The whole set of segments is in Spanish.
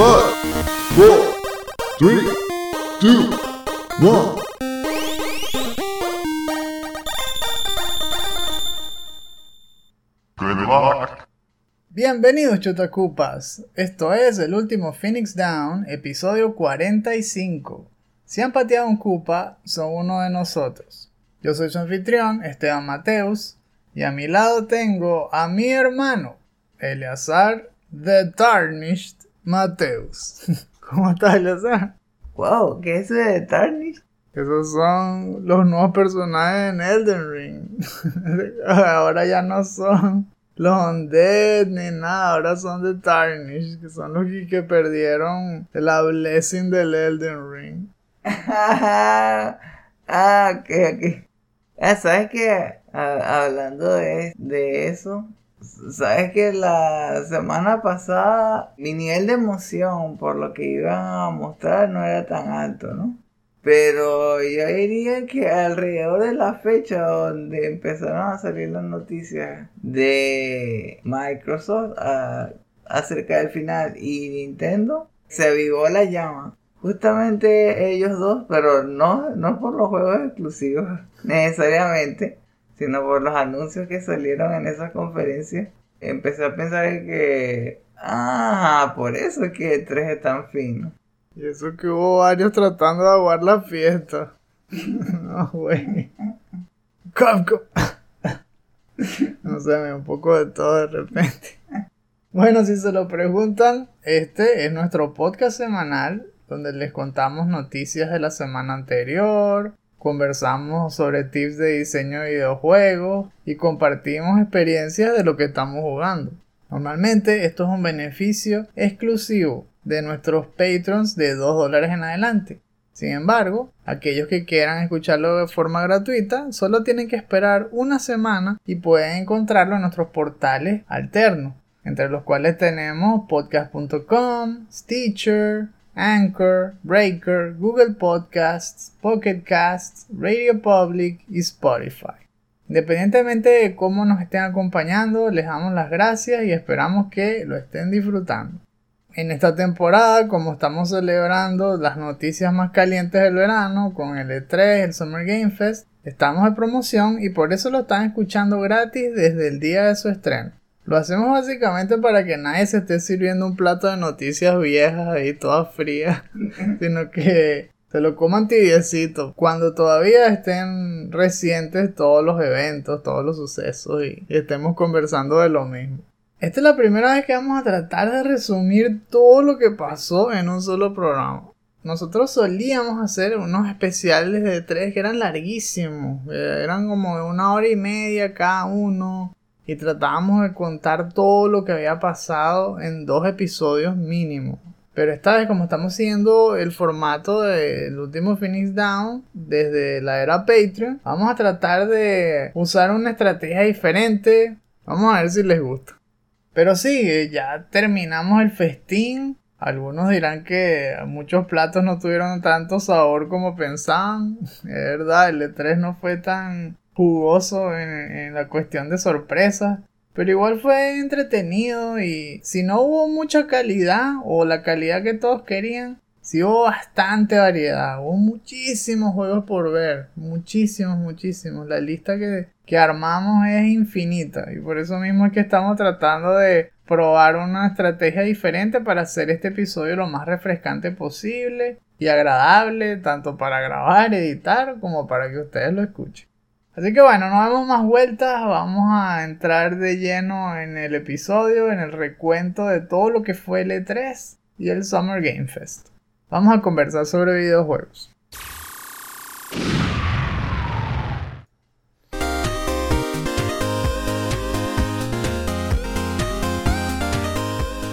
Four, three. Good luck. Bienvenidos Chotacupas, esto es el último Phoenix Down, episodio 45. Si han pateado un Cupa, son uno de nosotros. Yo soy su anfitrión, Esteban Mateus, y a mi lado tengo a mi hermano, Eleazar The Tarnished Mateus. ¿Cómo estás? Wow, ¿qué es eso de Tarnish? Esos son los nuevos personajes en Elden Ring. ahora ya no son los Undead ni nada, ahora son The Tarnish, que son los que- que perdieron la blessing del Elden Ring. ah, ok, ok. Ah, ¿sabes qué? Hablando de, de eso, ¿sabes que la semana pasada mi nivel de emoción por lo que iban a mostrar no era tan alto, ¿no? Pero yo diría que alrededor de la fecha donde empezaron a salir las noticias de Microsoft acerca del final y Nintendo, se avivó la llama. Justamente ellos dos, pero no, no por los juegos exclusivos necesariamente, sino por los anuncios que salieron en esa conferencia. Empecé a pensar que, ah, por eso es que el 3 es tan fino. Y eso que hubo varios tratando de aguar la fiesta. no, güey. Capcom. no sé, me un poco de todo de repente. Bueno, si se lo preguntan, este es nuestro podcast semanal donde les contamos noticias de la semana anterior, conversamos sobre tips de diseño de videojuegos y compartimos experiencias de lo que estamos jugando. Normalmente esto es un beneficio exclusivo de nuestros patrons de 2 dólares en adelante. Sin embargo, aquellos que quieran escucharlo de forma gratuita solo tienen que esperar una semana y pueden encontrarlo en nuestros portales alternos, entre los cuales tenemos podcast.com, Stitcher, Anchor, Breaker, Google Podcasts, Pocket Casts, Radio Public y Spotify. Independientemente de cómo nos estén acompañando, les damos las gracias y esperamos que lo estén disfrutando. En esta temporada, como estamos celebrando las noticias más calientes del verano con el E3, el Summer Game Fest, estamos de promoción y por eso lo están escuchando gratis desde el día de su estreno. Lo hacemos básicamente para que nadie se esté sirviendo un plato de noticias viejas ahí todas frías, sino que se lo coman tibiecito cuando todavía estén recientes todos los eventos, todos los sucesos y, y estemos conversando de lo mismo. Esta es la primera vez que vamos a tratar de resumir todo lo que pasó en un solo programa. Nosotros solíamos hacer unos especiales de tres que eran larguísimos, eh, eran como de una hora y media cada uno y tratábamos de contar todo lo que había pasado en dos episodios mínimo. Pero esta vez como estamos siguiendo el formato del último Phoenix Down desde la era Patreon, vamos a tratar de usar una estrategia diferente. Vamos a ver si les gusta. Pero sí, ya terminamos el festín. Algunos dirán que muchos platos no tuvieron tanto sabor como pensaban. Es verdad, el E3 no fue tan jugoso en, la cuestión de sorpresas. Pero igual fue entretenido y si no hubo mucha calidad o la calidad que todos querían, sí hubo bastante variedad. Hubo muchísimos juegos por ver. Muchísimos, muchísimos. La lista que, que armamos es infinita y por eso mismo es que estamos tratando de probar una estrategia diferente para hacer este episodio lo más refrescante posible y agradable tanto para grabar, editar como para que ustedes lo escuchen. Así que bueno, no damos más vueltas, vamos a entrar de lleno en el episodio, en el recuento de todo lo que fue el E3 y el Summer Game Fest. Vamos a conversar sobre videojuegos.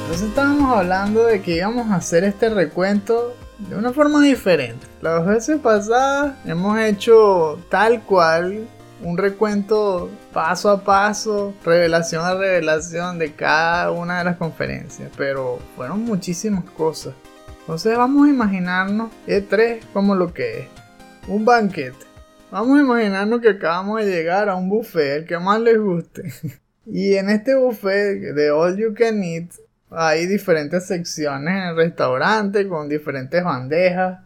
Entonces estábamos hablando de que íbamos a hacer este recuento de una forma diferente. Las veces pasadas hemos hecho tal cual un recuento paso a paso, revelación a revelación de cada una de las conferencias, pero fueron muchísimas cosas. Entonces vamos a imaginarnos E3 como lo que es, un banquete. Vamos a imaginarnos que acabamos de llegar a un buffet, el que más les guste. y en este buffet de All You Can Eat hay diferentes secciones en el restaurante con diferentes bandejas,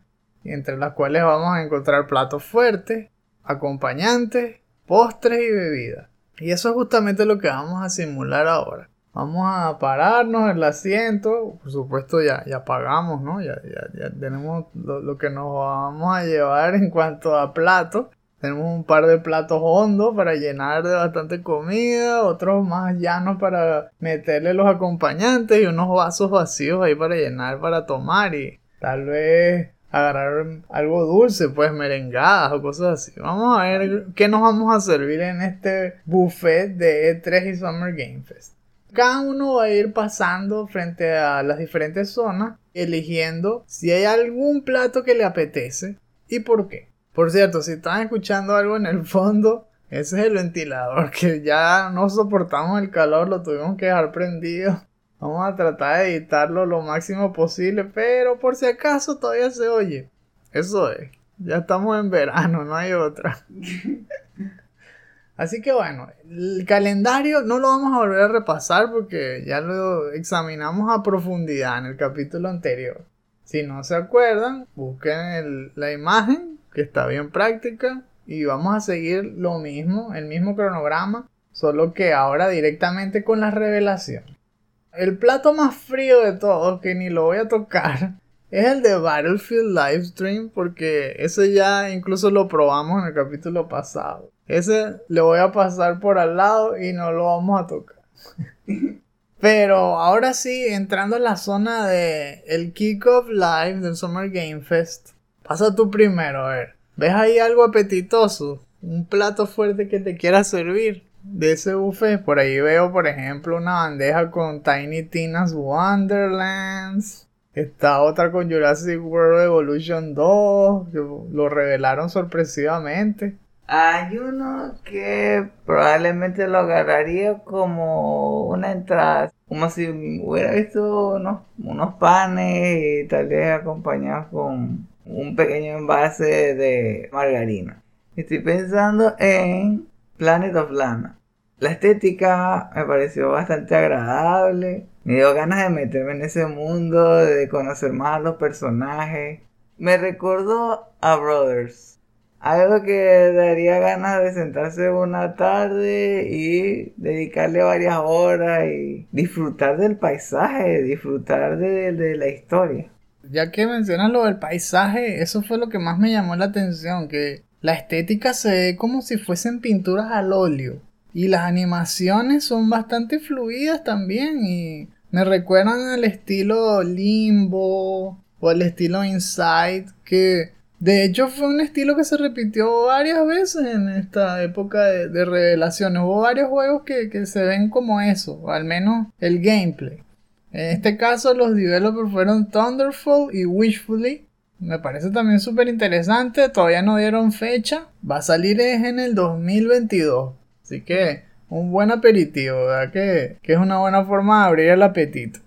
entre las cuales vamos a encontrar platos fuertes, acompañantes, postres y bebidas. Y eso es justamente lo que vamos a simular ahora. Vamos a pararnos en el asiento, por supuesto ya, ya pagamos, ¿no? Ya, ya, ya tenemos lo, lo, que nos vamos a llevar en cuanto a platos. Tenemos un par de platos hondos para llenar de bastante comida, otros más llanos para meterle los acompañantes y unos vasos vacíos ahí para llenar, para tomar y tal vez agarrar algo dulce, pues merengadas o cosas así. Vamos a ver qué nos vamos a servir en este buffet de E3 y Summer Game Fest. Cada uno va a ir pasando frente a las diferentes zonas, eligiendo si hay algún plato que le apetece y por qué. Por cierto, si están escuchando algo en el fondo, ese es el ventilador, que ya no soportamos el calor, lo tuvimos que dejar prendido. Vamos a tratar de editarlo lo máximo posible, pero por si acaso todavía se oye. Eso es. Ya estamos en verano, no hay otra. Así que bueno, el calendario no lo vamos a volver a repasar porque ya lo examinamos a profundidad en el capítulo anterior. Si no se acuerdan, busquen la imagen que está bien práctica y vamos a seguir lo mismo, el mismo cronograma, solo que ahora directamente con la revelación. El plato más frío de todos, que ni lo voy a tocar, es el de Battlefield Livestream porque ese ya incluso lo probamos en el capítulo pasado. Ese le voy a pasar por al lado y no lo vamos a tocar. Pero ahora sí, entrando en la zona de el Kickoff Live del Summer Game Fest. Pasa tú primero, a ver. ¿Ves ahí algo apetitoso? Un plato fuerte que te quiera servir de ese buffet. Por ahí veo, por ejemplo, una bandeja con Tiny Tina's Wonderlands. Está otra con Jurassic World Evolution 2, que lo revelaron sorpresivamente. Hay uno que probablemente lo agarraría como una entrada, como si hubiera visto unos, unos panes y tal vez acompañados con un pequeño envase de margarina. Estoy pensando en Planet of Lana. La estética me pareció bastante agradable. Me dio ganas de meterme en ese mundo, de conocer más a los personajes. Me recordó a Brothers algo que daría ganas de sentarse una tarde y dedicarle varias horas y disfrutar del paisaje, disfrutar de, la historia. Ya que mencionas lo del paisaje, eso fue lo que más me llamó la atención, que la estética se ve como si fuesen pinturas al óleo. Y las animaciones son bastante fluidas también y me recuerdan al estilo Limbo o al estilo Inside que de hecho, fue un estilo que se repitió varias veces en esta época de, revelaciones. Hubo varios juegos que, se ven como eso, al menos el gameplay. En este caso, los developers fueron Thunderful y Wishfully. Me parece también súper interesante. Todavía no dieron fecha. Va a salir en el 2022. Así que un buen aperitivo, ¿verdad? Que, que es una buena forma de abrir el apetito.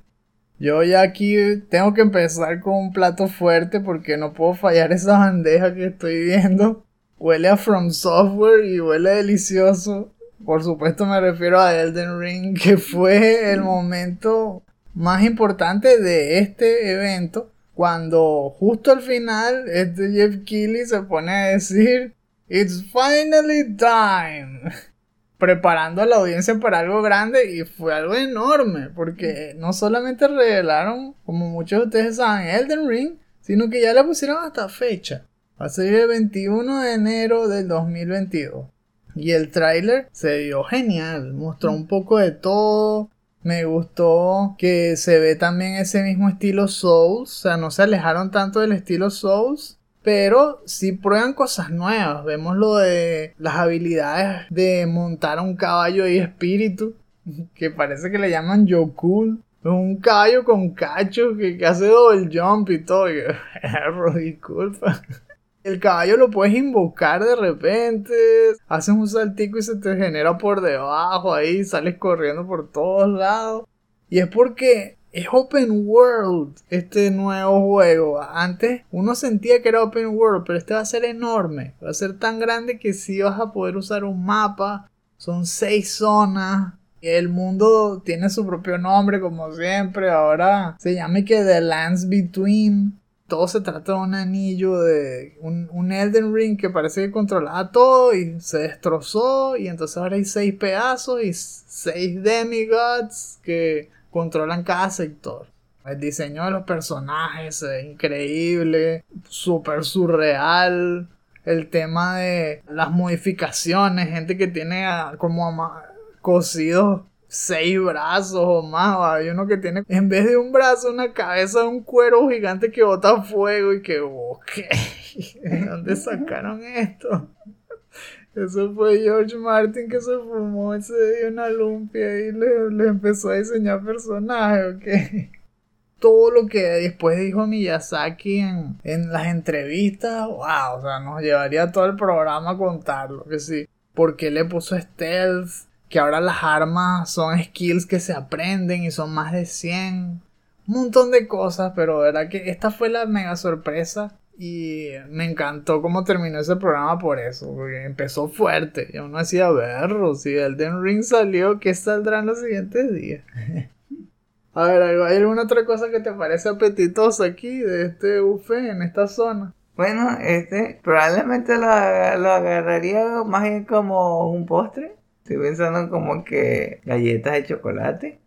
Yo ya aquí tengo que empezar con un plato fuerte porque no puedo fallar esa bandeja que estoy viendo. Huele a From Software y huele delicioso. Por supuesto me refiero a Elden Ring, que fue el momento más importante de este evento. Cuando justo al final este Jeff Keighley se pone a decir It's finally time preparando a la audiencia para algo grande y fue algo enorme porque no solamente revelaron, como muchos de ustedes saben, Elden Ring, sino que ya le pusieron hasta fecha. Va a salir el 21 de enero del 2022. Y el tráiler se vio genial, mostró un poco de todo. Me gustó que se ve también ese mismo estilo Souls, o sea, no se alejaron tanto del estilo Souls, pero si prueban cosas nuevas. Vemos lo de las habilidades de montar un caballo y espíritu, que parece que le llaman Yokul. Un caballo con cacho que, hace double jump y todo. disculpa. El caballo lo puedes invocar de repente, haces un saltico y se te genera por debajo, ahí sales corriendo por todos lados. Y es porque es open world este nuevo juego. Antes uno sentía que era open world, pero este va a ser enorme. Va a ser tan grande que sí vas a poder usar un mapa. Son seis zonas. El mundo tiene su propio nombre, como siempre. Ahora se llama que The Lands Between. Todo se trata de un anillo de un, un Elden Ring que parece que controlaba todo y se destrozó. Y entonces ahora hay seis pedazos y seis demigods que controlan cada sector. El diseño de los personajes es increíble, súper surreal. El tema de las modificaciones, gente que tiene como cosidos seis brazos o más. Hay uno que tiene en vez de un brazo, una cabeza un cuero gigante que bota fuego y que, ok, ¿de dónde sacaron esto? Eso fue George Martin que se fumó ese día una lumpia y le, le empezó a diseñar personajes, ok todo lo que después dijo Miyazaki en, en las entrevistas, wow, o sea, nos llevaría todo el programa a contarlo, que sí. ¿Por qué le puso stealth? Que ahora las armas son skills que se aprenden y son más de 100. Un montón de cosas, pero verdad que esta fue la mega sorpresa y me encantó cómo terminó ese programa por eso, porque empezó fuerte. Y uno hacía verlo, si Elden Ring salió, ¿qué saldrá en los siguientes días? A ver, ¿hay alguna otra cosa que te parece apetitosa aquí de este buffet en esta zona? Bueno, este probablemente lo, agarraría más bien como un postre. Estoy pensando como que galletas de chocolate.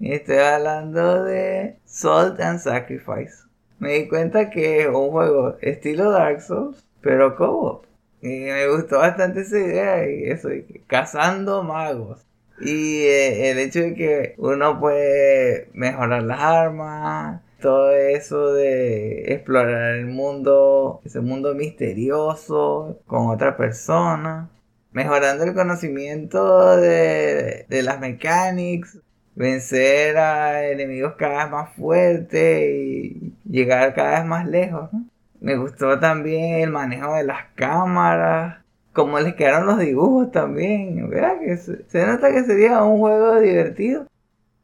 Y estoy hablando de Salt and Sacrifice. Me di cuenta que es un juego estilo Dark Souls, pero co-op. Y me gustó bastante esa idea y eso, cazando magos. Y eh, el hecho de que uno puede mejorar las armas, todo eso de explorar el mundo, ese mundo misterioso con otra persona, mejorando el conocimiento de, de las mecánicas, vencer a enemigos cada vez más fuertes y llegar cada vez más lejos. Me gustó también el manejo de las cámaras, como les quedaron los dibujos también. ¿verdad? Que se, nota que sería un juego divertido.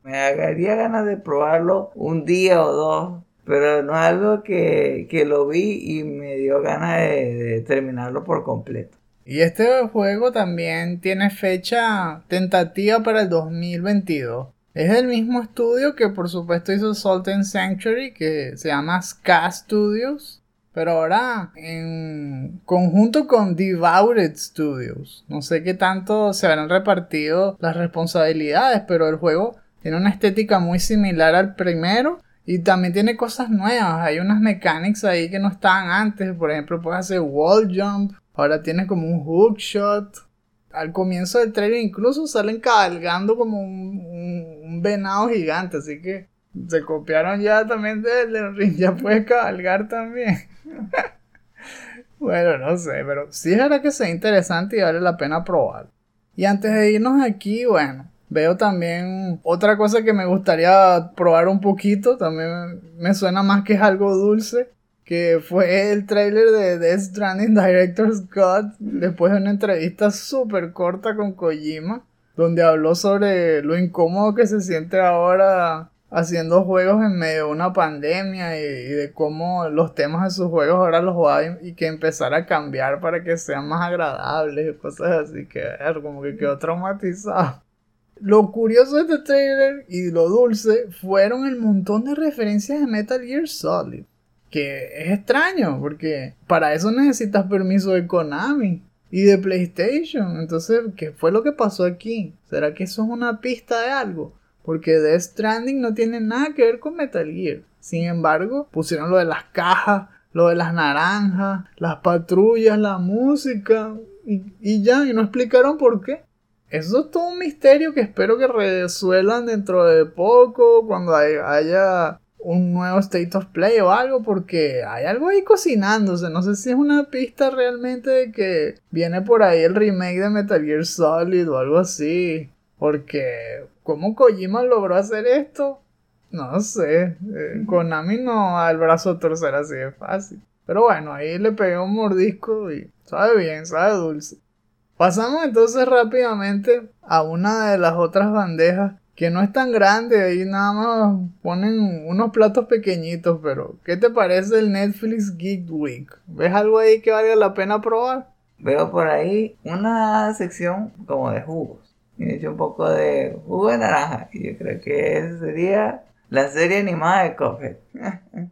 Me haría ganas de probarlo un día o dos. Pero no es algo que, lo vi y me dio ganas de, terminarlo por completo. Y este juego también tiene fecha tentativa para el 2022. Es el mismo estudio que por supuesto hizo Salt and Sanctuary, que se llama Ska Studios. Pero ahora en conjunto con Devoured Studios. No sé qué tanto se habrán repartido las responsabilidades, pero el juego tiene una estética muy similar al primero. Y también tiene cosas nuevas. Hay unas mechanics ahí que no estaban antes. Por ejemplo, puedes hacer wall jump. Ahora tiene como un hook shot. Al comienzo del trailer incluso salen cabalgando como un, un venado gigante. Así que se copiaron ya también de Ring, ya puedes cabalgar también. bueno, no sé, pero sí es verdad que sea interesante y vale la pena probar. Y antes de irnos aquí, bueno, veo también otra cosa que me gustaría probar un poquito, también me suena más que es algo dulce, que fue el trailer de Death Stranding Director's Cut, después de una entrevista súper corta con Kojima, donde habló sobre lo incómodo que se siente ahora haciendo juegos en medio de una pandemia y, de cómo los temas de sus juegos ahora los va y que empezar a cambiar para que sean más agradables y cosas así que como que quedó traumatizado. Lo curioso de este trailer y lo dulce fueron el montón de referencias de Metal Gear Solid. Que es extraño porque para eso necesitas permiso de Konami y de PlayStation. Entonces, ¿qué fue lo que pasó aquí? ¿Será que eso es una pista de algo? Porque Death Stranding no tiene nada que ver con Metal Gear. Sin embargo, pusieron lo de las cajas, lo de las naranjas, las patrullas, la música y, ya, y no explicaron por qué. Eso es todo un misterio que espero que resuelvan dentro de poco, cuando haya un nuevo State of Play o algo, porque hay algo ahí cocinándose. No sé si es una pista realmente de que viene por ahí el remake de Metal Gear Solid o algo así. Porque ¿Cómo Kojima logró hacer esto? No sé. Eh, Konami no al brazo torcer así de fácil. Pero bueno, ahí le pegué un mordisco y sabe bien, sabe dulce. Pasamos entonces rápidamente a una de las otras bandejas que no es tan grande, ahí nada más ponen unos platos pequeñitos, pero ¿qué te parece el Netflix Geek Week? ¿Ves algo ahí que valga la pena probar? Veo por ahí una sección como de jugos y le echo un poco de jugo de naranja. Y yo creo que esa sería la serie animada de Cuphead.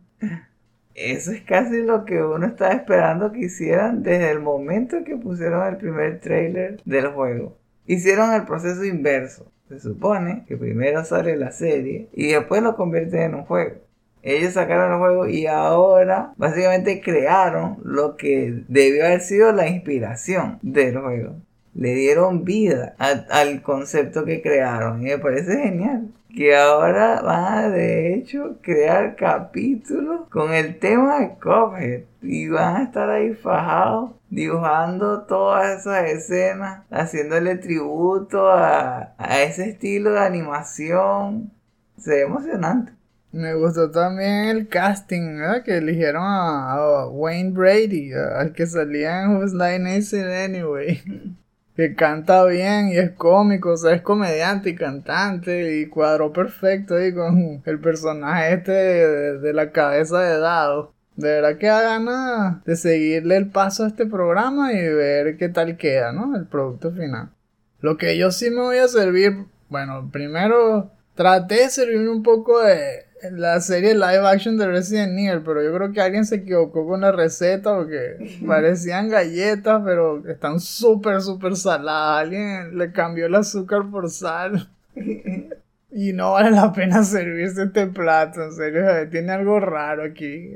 Eso es casi lo que uno estaba esperando que hicieran desde el momento que pusieron el primer trailer del juego. Hicieron el proceso inverso. Se supone que primero sale la serie y después lo convierten en un juego. Ellos sacaron el juego y ahora básicamente crearon lo que debió haber sido la inspiración del juego. Le dieron vida al concepto que crearon y me parece genial que ahora van a de hecho crear capítulos con el tema de Cuphead y van a estar ahí fajados dibujando todas esas escenas, haciéndole tributo a, a ese estilo de animación. Se ve emocionante. Me gustó también el casting, ¿verdad? Que eligieron a, Wayne Brady, al que salía en Who's Line Is Anyway. que canta bien y es cómico, o sea, es comediante y cantante y cuadró perfecto ahí con el personaje este de, la cabeza de dado. De verdad que da ganas de seguirle el paso a este programa y ver qué tal queda, ¿no? El producto final. Lo que yo sí me voy a servir, bueno, primero traté de servirme un poco de la serie live action de Resident Evil, pero yo creo que alguien se equivocó con la receta porque parecían galletas, pero están súper, súper saladas. Alguien le cambió el azúcar por sal. Y no vale la pena servirse este plato, en serio, tiene algo raro aquí.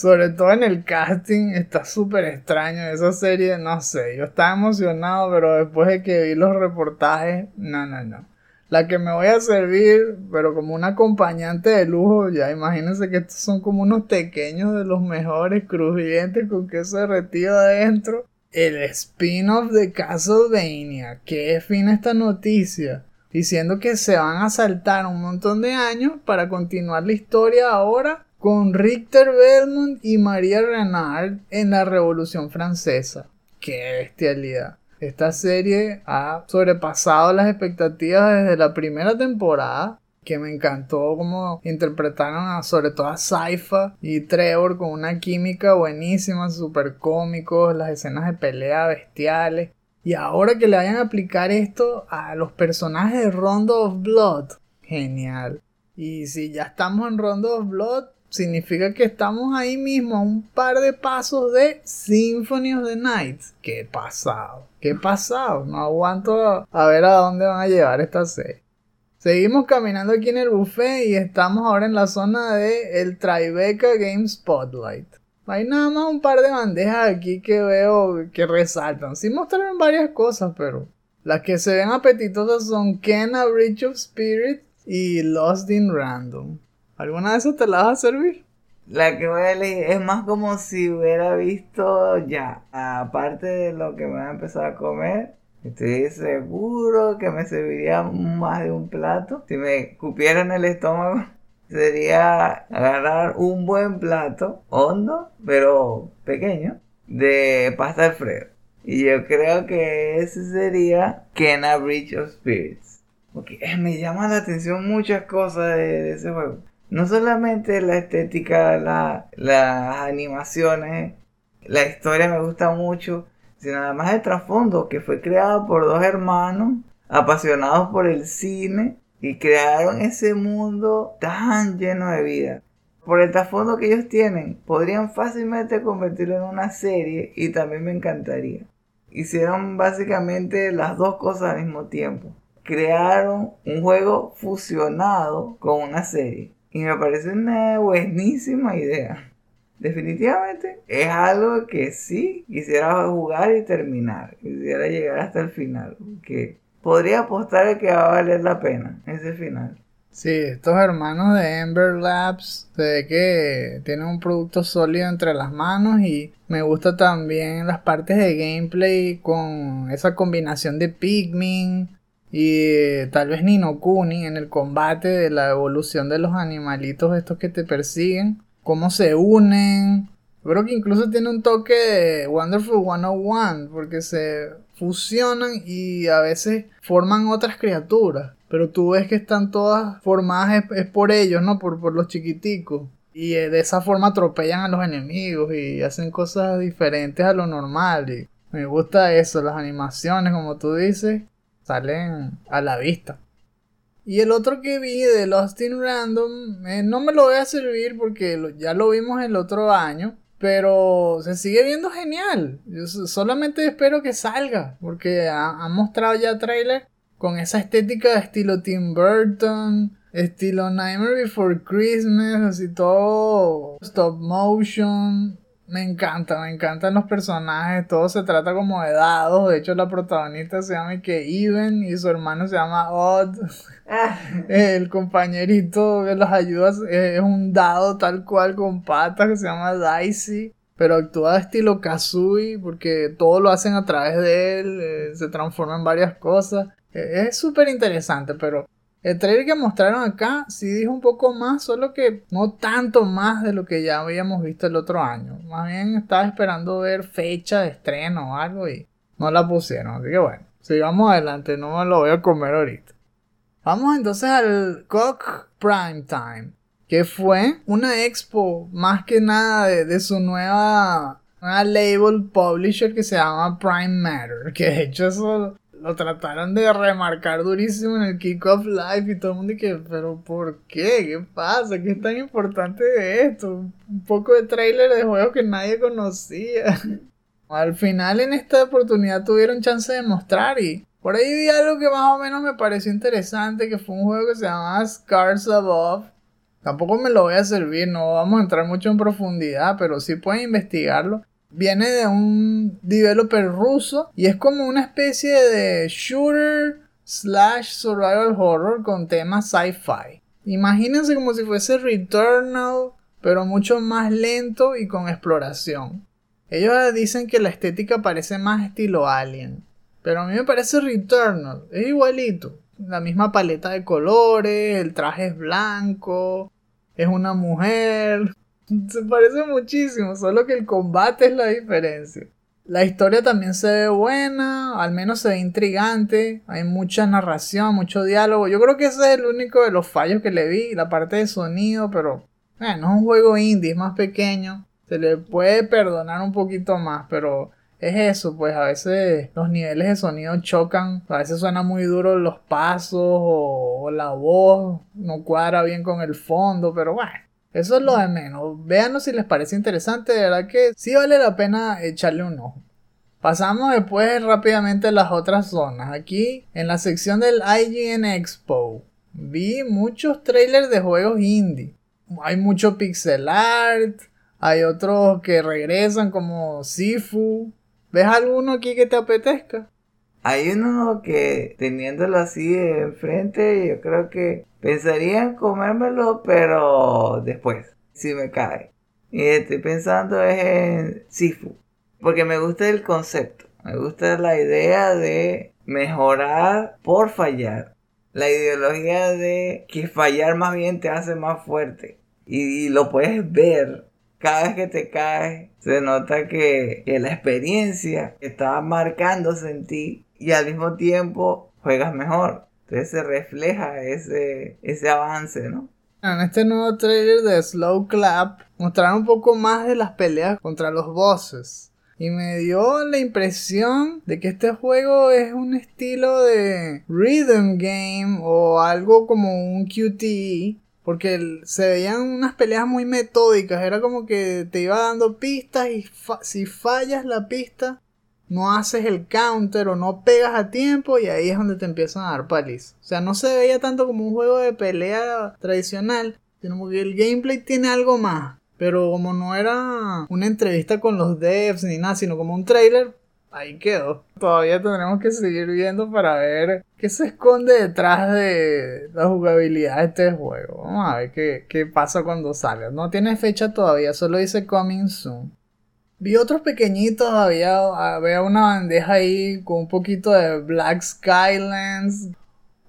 Sobre todo en el casting, está súper extraño esa serie, no sé, yo estaba emocionado, pero después de que vi los reportajes, no, no, no la que me voy a servir, pero como un acompañante de lujo, ya imagínense que estos son como unos pequeños de los mejores, crujientes con queso derretido adentro. El spin-off de Castlevania. Qué fina esta noticia. Diciendo que se van a saltar un montón de años para continuar la historia ahora con Richter Belmont y María Renard en la Revolución Francesa. Qué bestialidad. Esta serie ha sobrepasado las expectativas desde la primera temporada que me encantó como interpretaron a, sobre todo a Saifa y Trevor con una química buenísima, súper cómicos, las escenas de pelea bestiales. Y ahora que le vayan a aplicar esto a los personajes de Rondo of Blood, genial. Y si ya estamos en Rondo of Blood, significa que estamos ahí mismo a un par de pasos de Symphony of the Night. Qué pasado, qué pasado. No aguanto a ver a dónde van a llevar esta serie. Seguimos caminando aquí en el buffet y estamos ahora en la zona de el Tribeca Game Spotlight. Hay nada más un par de bandejas aquí que veo que resaltan. Sí mostraron varias cosas, pero las que se ven apetitosas son Kena Bridge of Spirit y Lost in Random. ¿Alguna de esas te la vas a servir? La que voy a elegir es más como si hubiera visto ya, aparte de lo que me voy a empezar a comer, estoy seguro que me serviría más de un plato. Si me cupiera en el estómago, sería agarrar un buen plato, hondo, pero pequeño, de pasta Alfredo. Y yo creo que ese sería Kena Bridge of Spirits. Porque me llama la atención muchas cosas de ese juego no solamente la estética, las animaciones, la historia me gusta mucho, sino además el trasfondo que fue creado por dos hermanos apasionados por el cine y crearon ese mundo tan lleno de vida. Por el trasfondo que ellos tienen, podrían fácilmente convertirlo en una serie y también me encantaría. Hicieron básicamente las dos cosas al mismo tiempo. Crearon un juego fusionado con una serie. Y me parece una buenísima idea. Definitivamente es algo que sí quisiera jugar y terminar. Quisiera llegar hasta el final. Que podría apostar que va a valer la pena ese final. Sí, estos hermanos de Ember Labs se ve que tienen un producto sólido entre las manos y me gusta también las partes de gameplay con esa combinación de Pikmin, y tal vez Nino Kuni en el combate de la evolución de los animalitos estos que te persiguen, cómo se unen. Creo que incluso tiene un toque de Wonderful 101 porque se fusionan y a veces forman otras criaturas. Pero tú ves que están todas formadas es, por ellos, ¿no? Por, por los chiquiticos. Y eh, de esa forma atropellan a los enemigos y hacen cosas diferentes a lo normal. Y me gusta eso, las animaciones, como tú dices salen a la vista. Y el otro que vi de Lost in Random, eh, no me lo voy a servir porque ya lo vimos el otro año. Pero se sigue viendo genial. Yo solamente espero que salga. Porque han mostrado ya trailer con esa estética de estilo Tim Burton. Estilo Nightmare Before Christmas. Así todo stop motion. Me encanta, me encantan los personajes, todo se trata como de dados, de hecho la protagonista se llama que Even y su hermano se llama Odd. Ah. El compañerito que los ayuda es un dado tal cual con patas que se llama Dicey, pero actúa de estilo Kazooie porque todo lo hacen a través de él, eh, se transforma en varias cosas. Eh, es súper interesante, pero el trailer que mostraron acá sí dijo un poco más, solo que no tanto más de lo que ya habíamos visto el otro año. Más bien estaba esperando ver fecha de estreno o algo y no la pusieron. Así que bueno, sigamos adelante, no me lo voy a comer ahorita. Vamos entonces al Cock Prime Time, que fue una expo más que nada de, su nueva, nueva label publisher que se llama Prime Matter, que de hecho eso lo trataron de remarcar durísimo en el Kickoff Live y todo el mundo que, pero ¿por qué? ¿Qué pasa? ¿Qué es tan importante de esto? Un poco de trailer de juegos que nadie conocía. Al final en esta oportunidad tuvieron chance de mostrar y por ahí vi algo que más o menos me pareció interesante, que fue un juego que se llama Scars Above. Tampoco me lo voy a servir, no vamos a entrar mucho en profundidad, pero sí pueden investigarlo viene de un developer ruso y es como una especie de shooter slash survival horror con tema sci-fi. Imagínense como si fuese Returnal, pero mucho más lento y con exploración. Ellos dicen que la estética parece más estilo Alien, pero a mí me parece Returnal, es igualito. La misma paleta de colores, el traje es blanco, es una mujer, se parece muchísimo, solo que el combate es la diferencia. La historia también se ve buena, al menos se ve intrigante, hay mucha narración, mucho diálogo. Yo creo que ese es el único de los fallos que le vi, la parte de sonido, pero bueno, es un juego indie, es más pequeño, se le puede perdonar un poquito más, pero es eso, pues a veces los niveles de sonido chocan, a veces suena muy duro los pasos o, o la voz no cuadra bien con el fondo, pero bueno, eso es lo de menos. Véanos si les parece interesante. De verdad que sí vale la pena echarle un ojo. Pasamos después rápidamente a las otras zonas. Aquí en la sección del IGN Expo vi muchos trailers de juegos indie. Hay mucho pixel art. Hay otros que regresan como Sifu. ¿Ves alguno aquí que te apetezca? Hay uno que teniéndolo así enfrente, yo creo que pensaría en comérmelo, pero después, si me cae. Y estoy pensando en Sifu, porque me gusta el concepto, me gusta la idea de mejorar por fallar. La ideología de que fallar más bien te hace más fuerte. Y, lo puedes ver cada vez que te caes. Se nota que, que la experiencia está marcándose en ti y al mismo tiempo juegas mejor. Entonces se refleja ese, ese avance, ¿no? En este nuevo trailer de Slow Clap mostraron un poco más de las peleas contra los bosses. Y me dio la impresión de que este juego es un estilo de rhythm game o algo como un QTE. Porque se veían unas peleas muy metódicas. Era como que te iba dando pistas y si fallas la pista no haces el counter o no pegas a tiempo y ahí es donde te empiezan a dar palis. O sea, no se veía tanto como un juego de pelea tradicional, sino que el gameplay tiene algo más. Pero como no era una entrevista con los devs ni nada, sino como un trailer, ahí quedó. Todavía tendremos que seguir viendo para ver qué se esconde detrás de la jugabilidad de este juego. Vamos a ver qué, qué pasa cuando salga. No tiene fecha todavía, solo dice coming soon. Vi otros pequeños, había, había una bandeja ahí con un poquito de Black Skylands,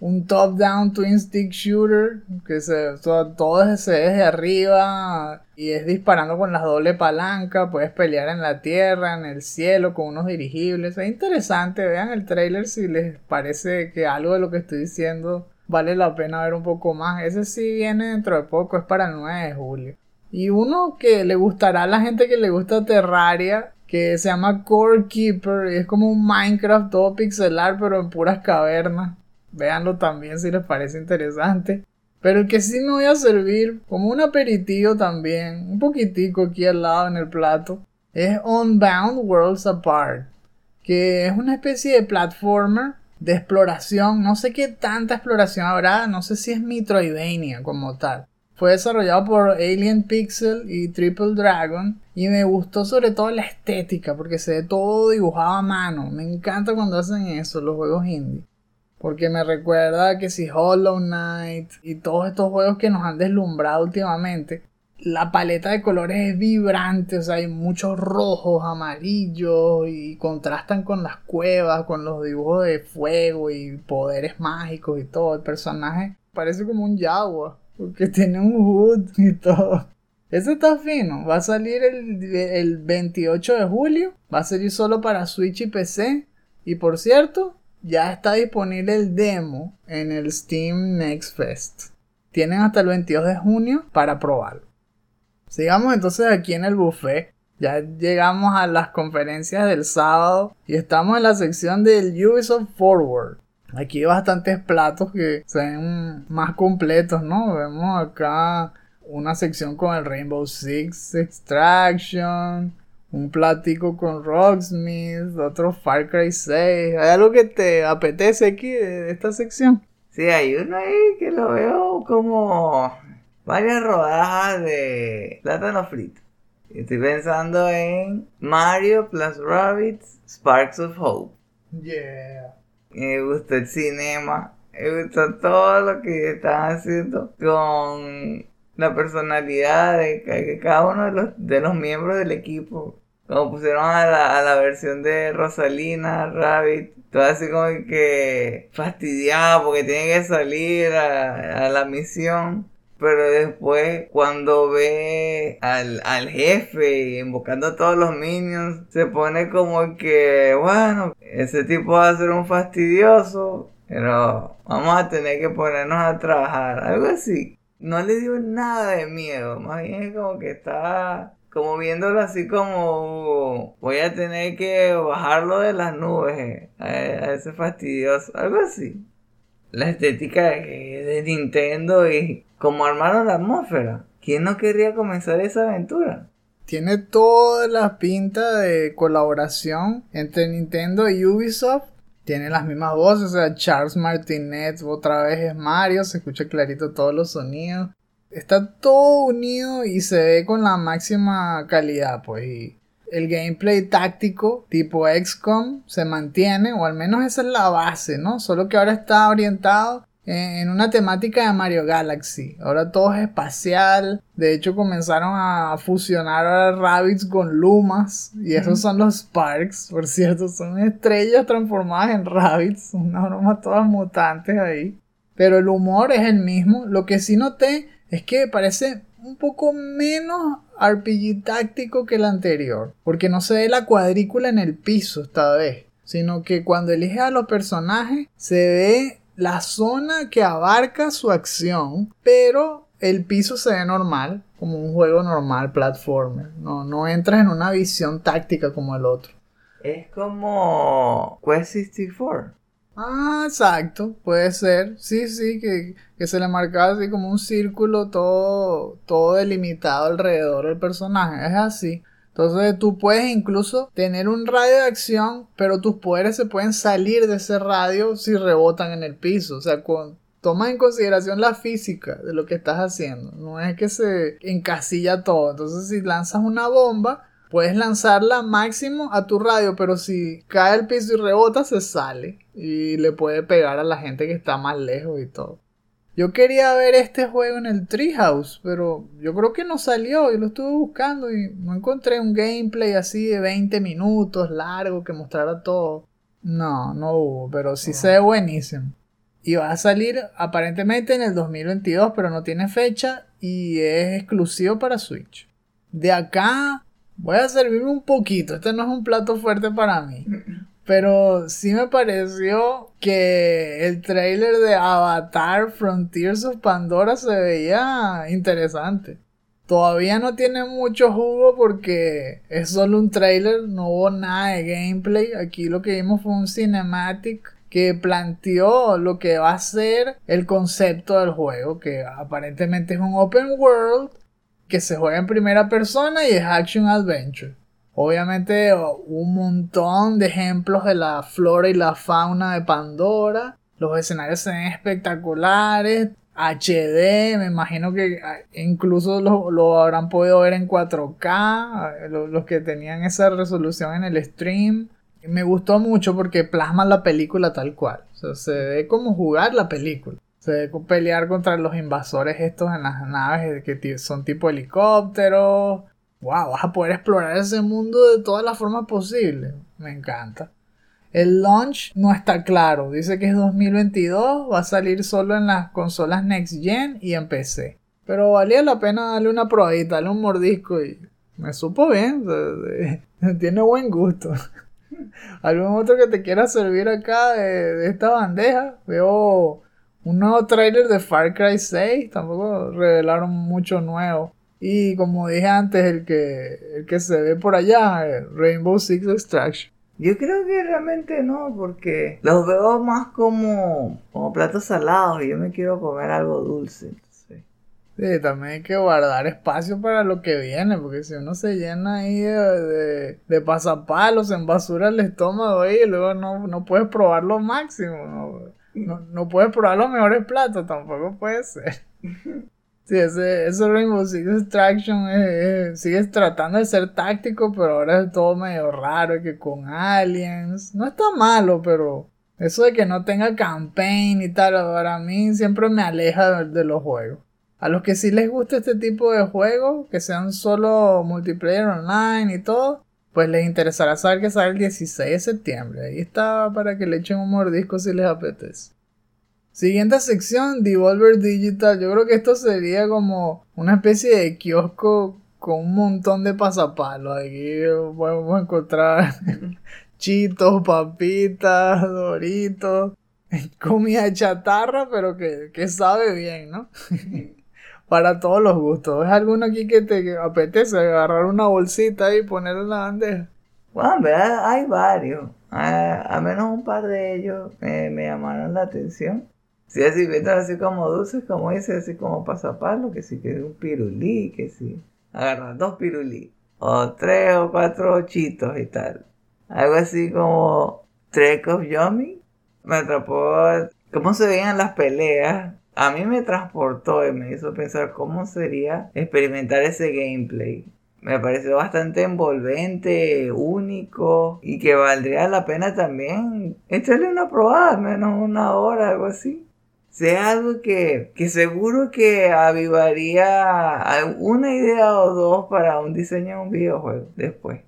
un top-down twin stick shooter, que se, todo, se ve desde arriba y es disparando con las doble palanca, puedes pelear en la tierra, en el cielo, con unos dirigibles, es interesante, vean el trailer si les parece que algo de lo que estoy diciendo vale la pena ver un poco más, ese sí viene dentro de poco, es para el 9 de julio. Y uno que le gustará a la gente que le gusta Terraria, que se llama Core Keeper y es como un Minecraft todo pixelar pero en puras cavernas. Véanlo también si les parece interesante. Pero que sí me voy a servir como un aperitivo también, un poquitico aquí al lado en el plato, es Unbound Worlds Apart, que es una especie de platformer de exploración, no sé qué tanta exploración habrá, no sé si es Metroidvania como tal. Fue desarrollado por Alien Pixel y Triple Dragon y me gustó sobre todo la estética porque se ve todo dibujado a mano. Me encanta cuando hacen eso los juegos indie. Porque me recuerda que si Hollow Knight y todos estos juegos que nos han deslumbrado últimamente, la paleta de colores es vibrante, o sea, hay muchos rojos, amarillos y contrastan con las cuevas, con los dibujos de fuego y poderes mágicos y todo. El personaje parece como un Jaguar, porque tiene un hood y todo. Ese está fino, va a salir el, el 28 de julio, va a salir solo para Switch y PC. Y por cierto, ya está disponible el demo en el Steam Next Fest. Tienen hasta el 22 de junio para probarlo. Sigamos entonces aquí en el buffet. Ya llegamos a las conferencias del sábado y estamos en la sección del Ubisoft Forward. Aquí hay bastantes platos que se ven más completos, ¿no? Vemos acá una sección con el Rainbow Six Extraction, un platico con Rocksmith, otro Far Cry 6. ¿Hay algo que te apetece aquí de esta sección? Sí, hay uno ahí que lo veo como varias rodajas de plátano frito. Estoy pensando en Mario plus Rabbits Sparks of Hope. Yeah. Me gusta el cinema. Me gusta todo lo que están haciendo con la personalidad de cada uno de los, de los miembros del equipo. Como pusieron a la, a la versión de Rosalina, Rabbit, todo así como que fastidiado porque tiene que salir a, a la misión. Pero después, cuando ve al, al jefe invocando a todos los minions, se pone como que, bueno, ese tipo va a ser un fastidioso, pero vamos a tener que ponernos a trabajar, algo así. No le dio nada de miedo, más bien como que está como viéndolo así como voy a tener que bajarlo de las nubes a, a ese fastidioso, algo así. La estética de Nintendo y como armaron la atmósfera. ¿Quién no querría comenzar esa aventura? Tiene toda la pinta de colaboración entre Nintendo y Ubisoft. Tiene las mismas voces, o sea, Charles Martinet otra vez es Mario, se escucha clarito todos los sonidos. Está todo unido y se ve con la máxima calidad, pues. El gameplay táctico tipo XCOM se mantiene, o al menos esa es la base, ¿no? Solo que ahora está orientado en una temática de Mario Galaxy. Ahora todo es espacial. De hecho, comenzaron a fusionar a Rabbits con Lumas. Y esos son los Sparks, por cierto. Son estrellas transformadas en Rabbits. Una broma todas mutantes ahí. Pero el humor es el mismo. Lo que sí noté es que parece un poco menos RPG táctico que el anterior. Porque no se ve la cuadrícula en el piso esta vez. Sino que cuando eliges a los personajes se ve la zona que abarca su acción, pero el piso se ve normal, como un juego normal, platformer. No, no entras en una visión táctica como el otro. Es como Quest 64. Ah, exacto, puede ser. Sí, sí, que, que se le marcaba así como un círculo todo, todo delimitado alrededor del personaje. Es así. Entonces tú puedes incluso tener un radio de acción, pero tus poderes se pueden salir de ese radio si rebotan en el piso. O sea, toma en consideración la física de lo que estás haciendo. No es que se encasilla todo. Entonces si lanzas una bomba, puedes lanzarla máximo a tu radio, pero si cae al piso y rebota, se sale. Y le puede pegar a la gente que está más lejos y todo. Yo quería ver este juego en el Treehouse, pero yo creo que no salió. Yo lo estuve buscando y no encontré un gameplay así de 20 minutos largo que mostrara todo. No, no hubo, pero sí se ve buenísimo. Y va a salir aparentemente en el 2022, pero no tiene fecha y es exclusivo para Switch. De acá voy a servirme un poquito. Este no es un plato fuerte para mí. Pero sí me pareció que el trailer de Avatar Frontiers of Pandora se veía interesante. Todavía no tiene mucho jugo porque es solo un trailer, no hubo nada de gameplay. Aquí lo que vimos fue un cinematic que planteó lo que va a ser el concepto del juego, que aparentemente es un open world que se juega en primera persona y es action adventure. Obviamente un montón de ejemplos de la flora y la fauna de Pandora. Los escenarios se ven espectaculares. HD, me imagino que ah, incluso lo, habrán podido ver en 4K, ah, los, que tenían esa resolución en el stream. Me gustó mucho porque plasma la película tal cual. se ve como jugar la película. Se ve pelear contra los invasores estos en las naves que son tipo helicópteros. Wow, vas a poder explorar ese mundo de todas las formas posibles. Me encanta. El launch no está claro. Dice que es 2022. Va a salir solo en las consolas Next Gen y en PC. Pero valía la pena darle una probadita, darle un mordisco y me supo bien. Tiene buen gusto. ¿Algún otro que te quiera servir acá de, esta bandeja? Veo un nuevo trailer de Far Cry 6. Tampoco revelaron mucho nuevo. Y como dije antes, el que, el que se ve por allá, Rainbow Six Extraction. Yo creo que realmente no, porque los veo más como, como platos salados y yo me quiero comer algo dulce. Sí, también hay que guardar espacio para lo que viene, porque si uno se llena ahí de, de, pasapalos, en basura el estómago y luego no, no puedes probar lo máximo, no, no puedes probar los mejores platos, tampoco puede ser. Sí, ese, ese Rainbow Six Extraction sigue tratando de ser táctico, pero ahora es todo medio raro, que con aliens. No está malo, pero eso de que no tenga campaign y tal, para mí siempre me aleja de, los juegos. A los que sí les gusta este tipo de juegos, que sean solo multiplayer online y todo, pues les interesará saber que sale el 16 de septiembre. Ahí está para que le echen un mordisco si les apetece. Siguiente sección, Devolver Digital. Yo creo que esto sería como una especie de kiosco con un montón de pasapalos. Aquí podemos encontrar chitos, papitas, doritos, comida chatarra, pero que, sabe bien, ¿no? Para todos los gustos. ¿Es alguno aquí que te apetece agarrar una bolsita y ponerla en la bandeja? Bueno, hay varios. A, menos un par de ellos me llamaron la atención. Si así así como dulces, como dice, así como pasapalo, que si que un pirulí, que si agarras dos pirulí, o tres o cuatro ochitos y tal. Algo así como Trek of Yummy. Me atrapó cómo se veían las peleas. A mí me transportó y me hizo pensar cómo sería experimentar ese gameplay. Me pareció bastante envolvente, único y que valdría la pena también echarle una probada, menos una hora, algo así sea algo que, seguro que avivaría una idea o dos para un diseño de un videojuego después.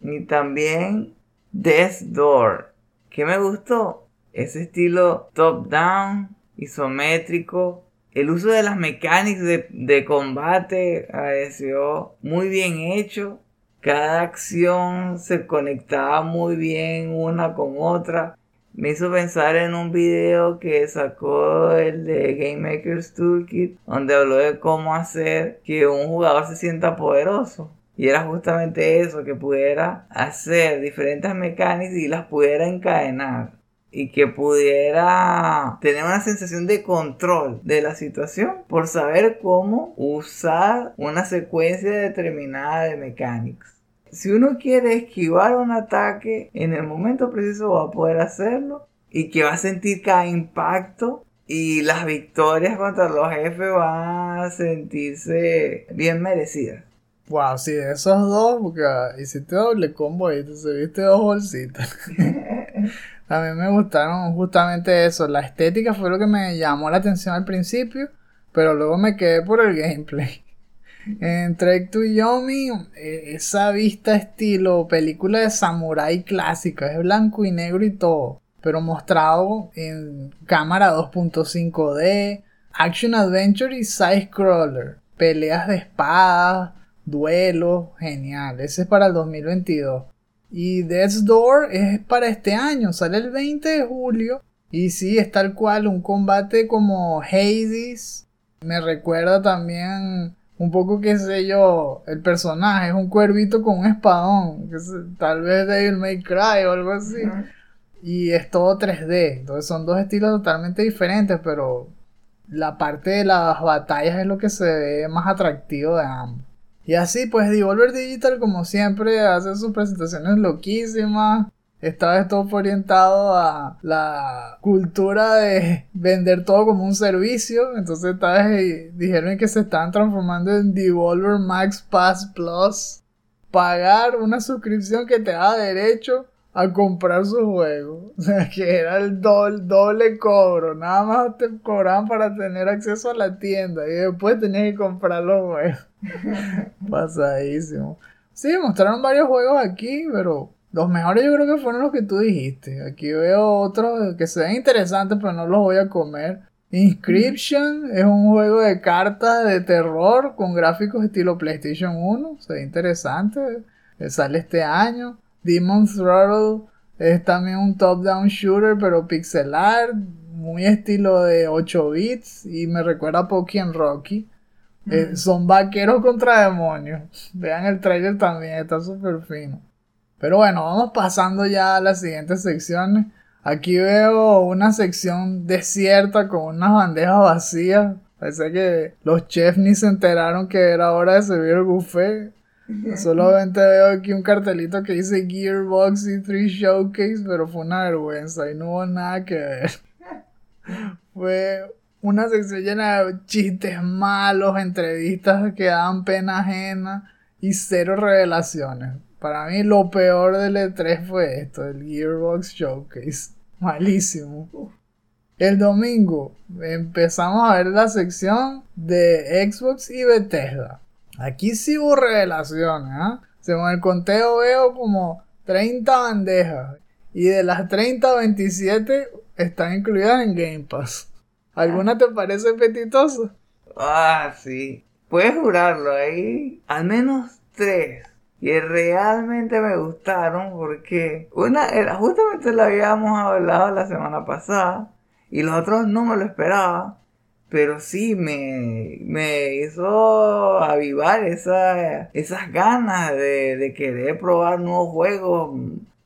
Y también Death Door, que me gustó. Ese estilo top-down, isométrico. El uso de las mecánicas de, de combate pareció muy bien hecho. Cada acción se conectaba muy bien una con otra me hizo pensar en un video que sacó el de Game Maker's Toolkit, donde habló de cómo hacer que un jugador se sienta poderoso. Y era justamente eso, que pudiera hacer diferentes mecánicas y las pudiera encadenar. Y que pudiera tener una sensación de control de la situación por saber cómo usar una secuencia determinada de mecánicas. Si uno quiere esquivar un ataque, en el momento preciso va a poder hacerlo y que va a sentir cada impacto y las victorias contra los jefes van a sentirse bien merecidas. Wow, sí, de esos dos, porque hiciste doble combo y te viste dos bolsitas. a mí me gustaron justamente eso. La estética fue lo que me llamó la atención al principio, pero luego me quedé por el gameplay. En Trek to Yomi, eh, esa vista estilo película de samurai clásica, es blanco y negro y todo, pero mostrado en cámara 2.5D, action adventure y side scroller, peleas de espadas, duelos, genial. Ese es para el 2022. Y Death's Door es para este año, sale el 20 de julio. Y sí, es tal cual, un combate como Hades. Me recuerda también un poco, qué sé yo, el personaje es un cuervito con un espadón, que tal vez Devil May Cry o algo así. Y es todo 3D, entonces son dos estilos totalmente diferentes, pero la parte de las batallas es lo que se ve más atractivo de ambos. Y así, pues Devolver Digital, como siempre, hace sus presentaciones loquísimas. Esta vez todo fue orientado a la cultura de vender todo como un servicio. Entonces vez dijeron que se están transformando en Devolver Max Pass Plus. Pagar una suscripción que te da derecho a comprar su juego. O sea, que era el doble, doble cobro. Nada más te cobraban para tener acceso a la tienda y después tenías que comprar los juegos. Pasadísimo. Sí, mostraron varios juegos aquí, pero los mejores yo creo que fueron los que tú dijiste. Aquí veo otros que se ven interesantes, pero no los voy a comer. Inscription es un juego de cartas de terror con gráficos estilo PlayStation 1. Se ve interesante. Sale este año. Demon Throttle es también un top-down shooter, pero pixelar, muy estilo de 8 bits y me recuerda a Pokémon Rocky. Eh, son vaqueros contra demonios. Vean el trailer también, está súper fino. Pero bueno, vamos pasando ya a las siguientes secciones. Aquí veo una sección desierta con unas bandejas vacías. Parece que los chefs ni se enteraron que era hora de servir el buffet. Solamente veo aquí un cartelito que dice Gearbox y 3 Showcase, pero fue una vergüenza y no hubo nada que ver. Fue una sección llena de chistes malos, entrevistas que daban pena ajena y cero revelaciones. Para mí lo peor del E3 fue esto, el Gearbox Showcase. Malísimo. El domingo empezamos a ver la sección de Xbox y Bethesda. Aquí sí hubo revelaciones, ¿ah? Según el conteo veo como 30 bandejas. Y de las 30, 27 están incluidas en Game Pass. ¿Alguna te parece apetitosa? Ah, sí. Puedes jurarlo, ahí al menos tres que realmente me gustaron porque una era justamente lo habíamos hablado la semana pasada y los otros no me lo esperaba pero sí me, me hizo avivar esa, esas ganas de, de querer probar nuevos juegos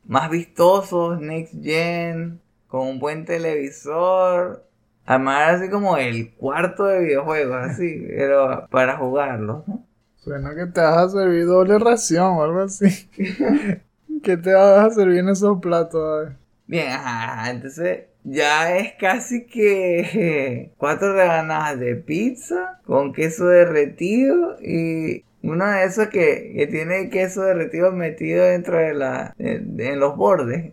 más vistosos, next gen, con un buen televisor. Armar así como el cuarto de videojuegos, así, pero para jugarlos, ¿no? Suena que te vas a servir doble ración o algo así. ¿Qué te vas a servir en esos platos? Bien, ajá, entonces ya es casi que cuatro rebanadas de pizza con queso derretido y uno de esos que, tiene queso derretido metido dentro de la en los bordes.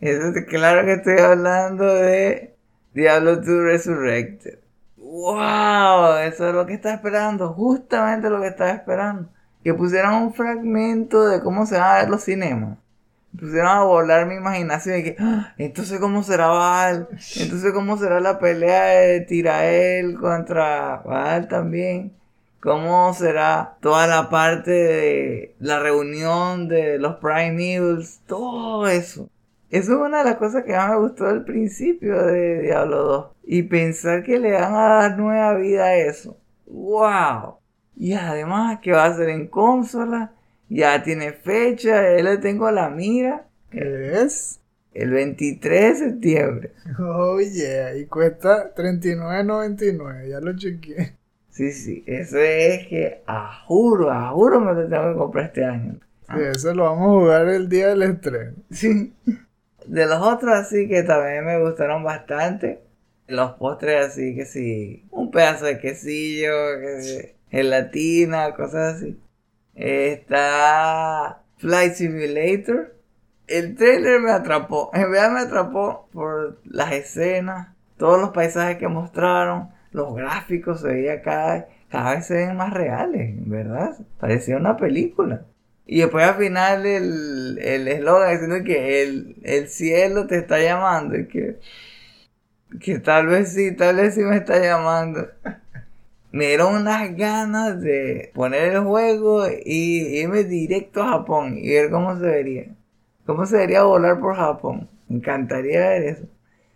Eso es claro que estoy hablando de Diablo 2 Resurrected. ¡Wow! Eso es lo que estaba esperando, justamente lo que estaba esperando. Que pusieran un fragmento de cómo se van a ver los cinemas pusieron a volar mi imaginación y que, ah, entonces cómo será Val, entonces cómo será la pelea de Tirael contra Val también, cómo será toda la parte de la reunión de los Prime todo eso. Eso es una de las cosas que más me gustó al principio de Diablo 2. Y pensar que le van a dar nueva vida a eso. ¡Wow! Y además que va a ser en consola ya tiene fecha, ya le tengo la mira. ¿Qué es? El 23 de septiembre. Oh yeah, y cuesta $39.99, ya lo chequeé. Sí, sí, eso es que a juro, a juro me lo tengo que comprar este año. Sí, eso lo vamos a jugar el día del estreno. Sí. De los otros así que también me gustaron bastante. Los postres así que sí, un pedazo de quesillo, que sí, gelatina, cosas así. Está Flight Simulator. El trailer me atrapó. En verdad me atrapó por las escenas, todos los paisajes que mostraron, los gráficos se veía cada, cada vez se ven más reales, ¿verdad? Parecía una película. Y después al final el eslogan diciendo que el, el, cielo te está llamando y que, que tal vez sí, tal vez sí me está llamando me dieron unas ganas de poner el juego y irme directo a Japón y ver cómo se vería. ¿Cómo se vería volar por Japón? Me encantaría ver eso.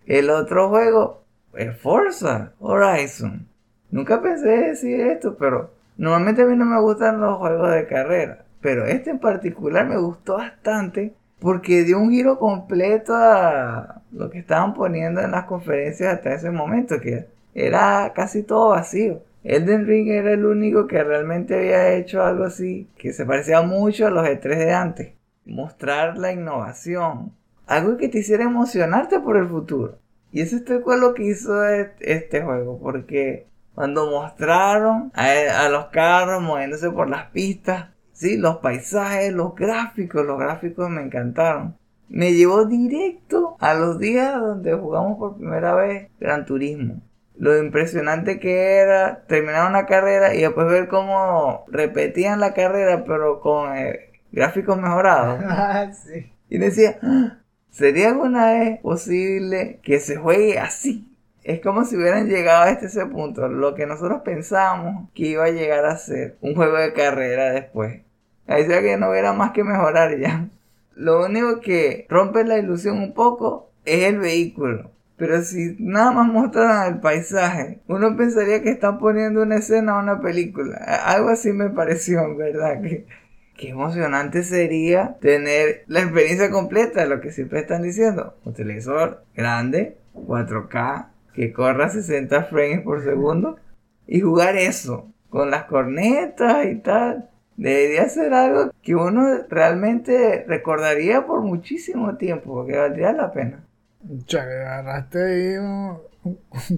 El otro juego es Forza Horizon. Nunca pensé decir esto, pero Normalmente a mí no me gustan los juegos de carrera, pero este en particular me gustó bastante porque dio un giro completo a lo que estaban poniendo en las conferencias hasta ese momento, que era casi todo vacío. Elden Ring era el único que realmente había hecho algo así, que se parecía mucho a los E3 de antes. Mostrar la innovación, algo que te hiciera emocionarte por el futuro. Y eso fue lo que hizo este juego, porque cuando mostraron a, los carros moviéndose por las pistas, sí, los paisajes, los gráficos, los gráficos me encantaron. Me llevó directo a los días donde jugamos por primera vez Gran Turismo. Lo impresionante que era terminar una carrera y después ver cómo repetían la carrera pero con eh, gráficos mejorados. Ah, sí. Y decía, ah, ¿sería alguna vez posible que se juegue así? Es como si hubieran llegado a este ese punto, lo que nosotros pensábamos que iba a llegar a ser un juego de carrera después. Ahí sea que no hubiera más que mejorar ya. Lo único que rompe la ilusión un poco es el vehículo. Pero si nada más mostraran el paisaje, uno pensaría que están poniendo una escena o una película. Algo así me pareció, ¿verdad? Que, qué emocionante sería tener la experiencia completa de lo que siempre están diciendo. Un televisor grande, 4K, que corra 60 frames por segundo y jugar eso con las cornetas y tal. Debería ser algo que uno realmente recordaría por muchísimo tiempo, porque valdría la pena. Ya que agarraste ahí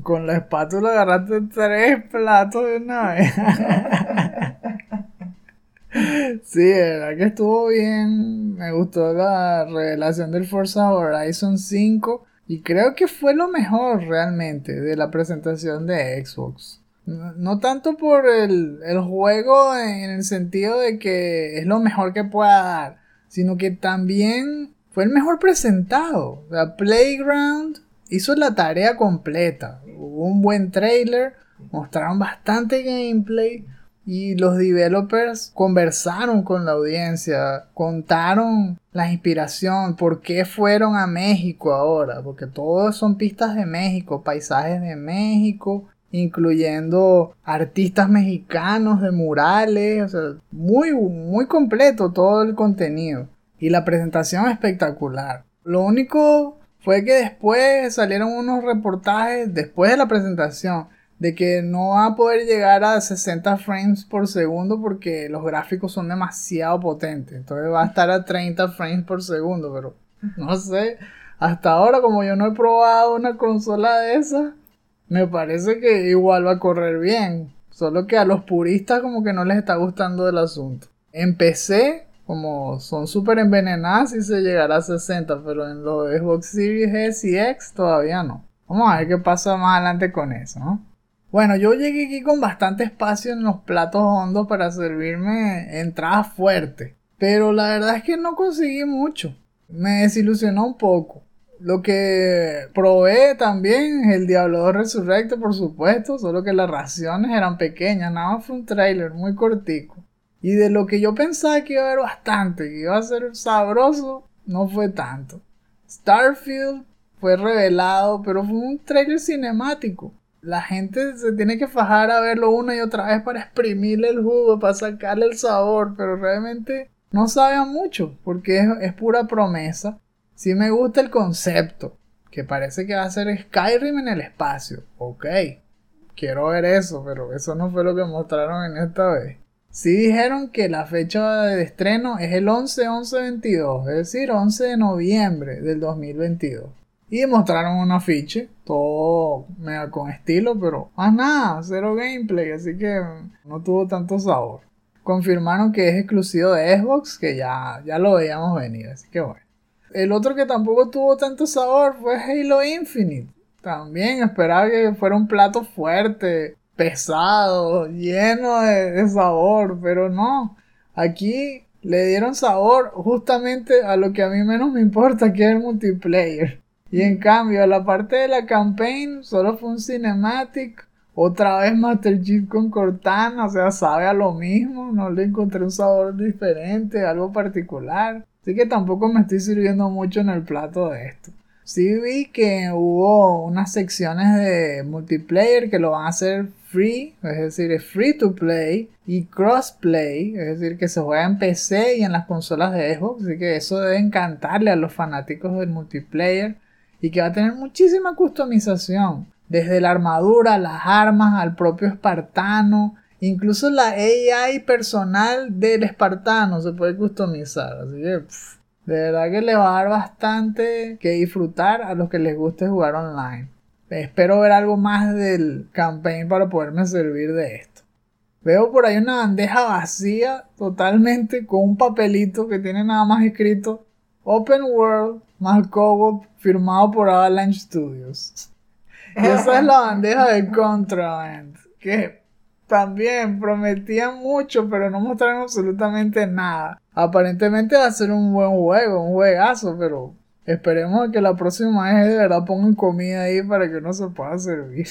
con la espátula, agarraste tres platos de una vez. sí, la verdad que estuvo bien. Me gustó la revelación del Forza Horizon 5 y creo que fue lo mejor realmente de la presentación de Xbox. No, tanto por el, juego en el sentido de que es lo mejor que pueda dar, sino que también fue el mejor presentado. La Playground hizo la tarea completa. Hubo un buen trailer, mostraron bastante gameplay, y los developers conversaron con la audiencia, contaron la inspiración, por qué fueron a México ahora, porque todos son pistas de México, paisajes de México, incluyendo artistas mexicanos de murales, o sea, muy, muy completo todo el contenido. Y la presentación espectacular. Lo único fue que después salieron unos reportajes, después de la presentación, de que no va a poder llegar a 60 frames por segundo porque los gráficos son demasiado potentes. Entonces va a estar a 30 frames por segundo, pero no sé. Hasta ahora, como yo no he probado una consola de esas, me parece que igual va a correr bien. Solo que a los puristas como que no les está gustando el asunto. En PC, como son súper envenenadas, y se llegará a 60, pero en los Xbox Series S y X todavía no. Vamos a ver qué pasa más adelante con eso, ¿no? Bueno, yo llegué aquí con bastante espacio en los platos hondos para servirme entradas fuertes. Pero la verdad es que no conseguí mucho. Me desilusionó un poco. Lo que probé también es el Diablo 2 Resurrecto, por supuesto, solo que las raciones eran pequeñas, nada más fue un trailer muy cortico. Y de lo que yo pensaba que iba a haber bastante, que iba a ser sabroso, no fue tanto. Starfield fue revelado, pero fue un trailer cinemático la gente se tiene que fajar a verlo una y otra vez para exprimirle el jugo, para sacarle el sabor, pero realmente no sabe mucho, porque es, pura promesa. Sí me gusta el concepto, que parece que va a ser Skyrim en el espacio. Ok, quiero ver eso, pero eso no fue lo que mostraron en esta vez. Sí dijeron que la fecha de estreno es el 11-11-22, es decir, 11 de noviembre del 2022. Y mostraron un afiche, todo mega con estilo, pero más nada, cero gameplay, así que no tuvo tanto sabor. Confirmaron que es exclusivo de Xbox, que ya, ya lo veíamos venir, así que bueno. El otro que tampoco tuvo tanto sabor fue Halo Infinite. También esperaba que fuera un plato fuerte, pesado, lleno de sabor, pero no. Aquí le dieron sabor justamente a lo que a mí menos me importa, que es el multiplayer. Y en cambio, la parte de la campaign solo fue un cinematic. Otra vez Master Chief con Cortana, o sea, sabe a lo mismo. No le encontré un sabor diferente, algo particular. Así que tampoco me estoy sirviendo mucho en el plato de esto. sí vi que hubo unas secciones de multiplayer que lo van a hacer free, es decir, es free to play y crossplay, es decir, que se juega en PC y en las consolas de Xbox, así que eso debe encantarle a los fanáticos del multiplayer y que va a tener muchísima customización, desde la armadura, las armas, al propio espartano, incluso la AI personal del espartano se puede customizar, así que de verdad que le va a dar bastante que disfrutar a los que les guste jugar online. Espero ver algo más del campaign para poderme servir de esto. Veo por ahí una bandeja vacía totalmente con un papelito que tiene nada más escrito Open World más co firmado por Avalanche Studios. Y esa es la bandeja de Contraband que también prometían mucho pero no mostraron absolutamente nada. Aparentemente va a ser un buen juego, un juegazo, pero esperemos que la próxima vez de verdad pongan comida ahí para que no se pueda servir.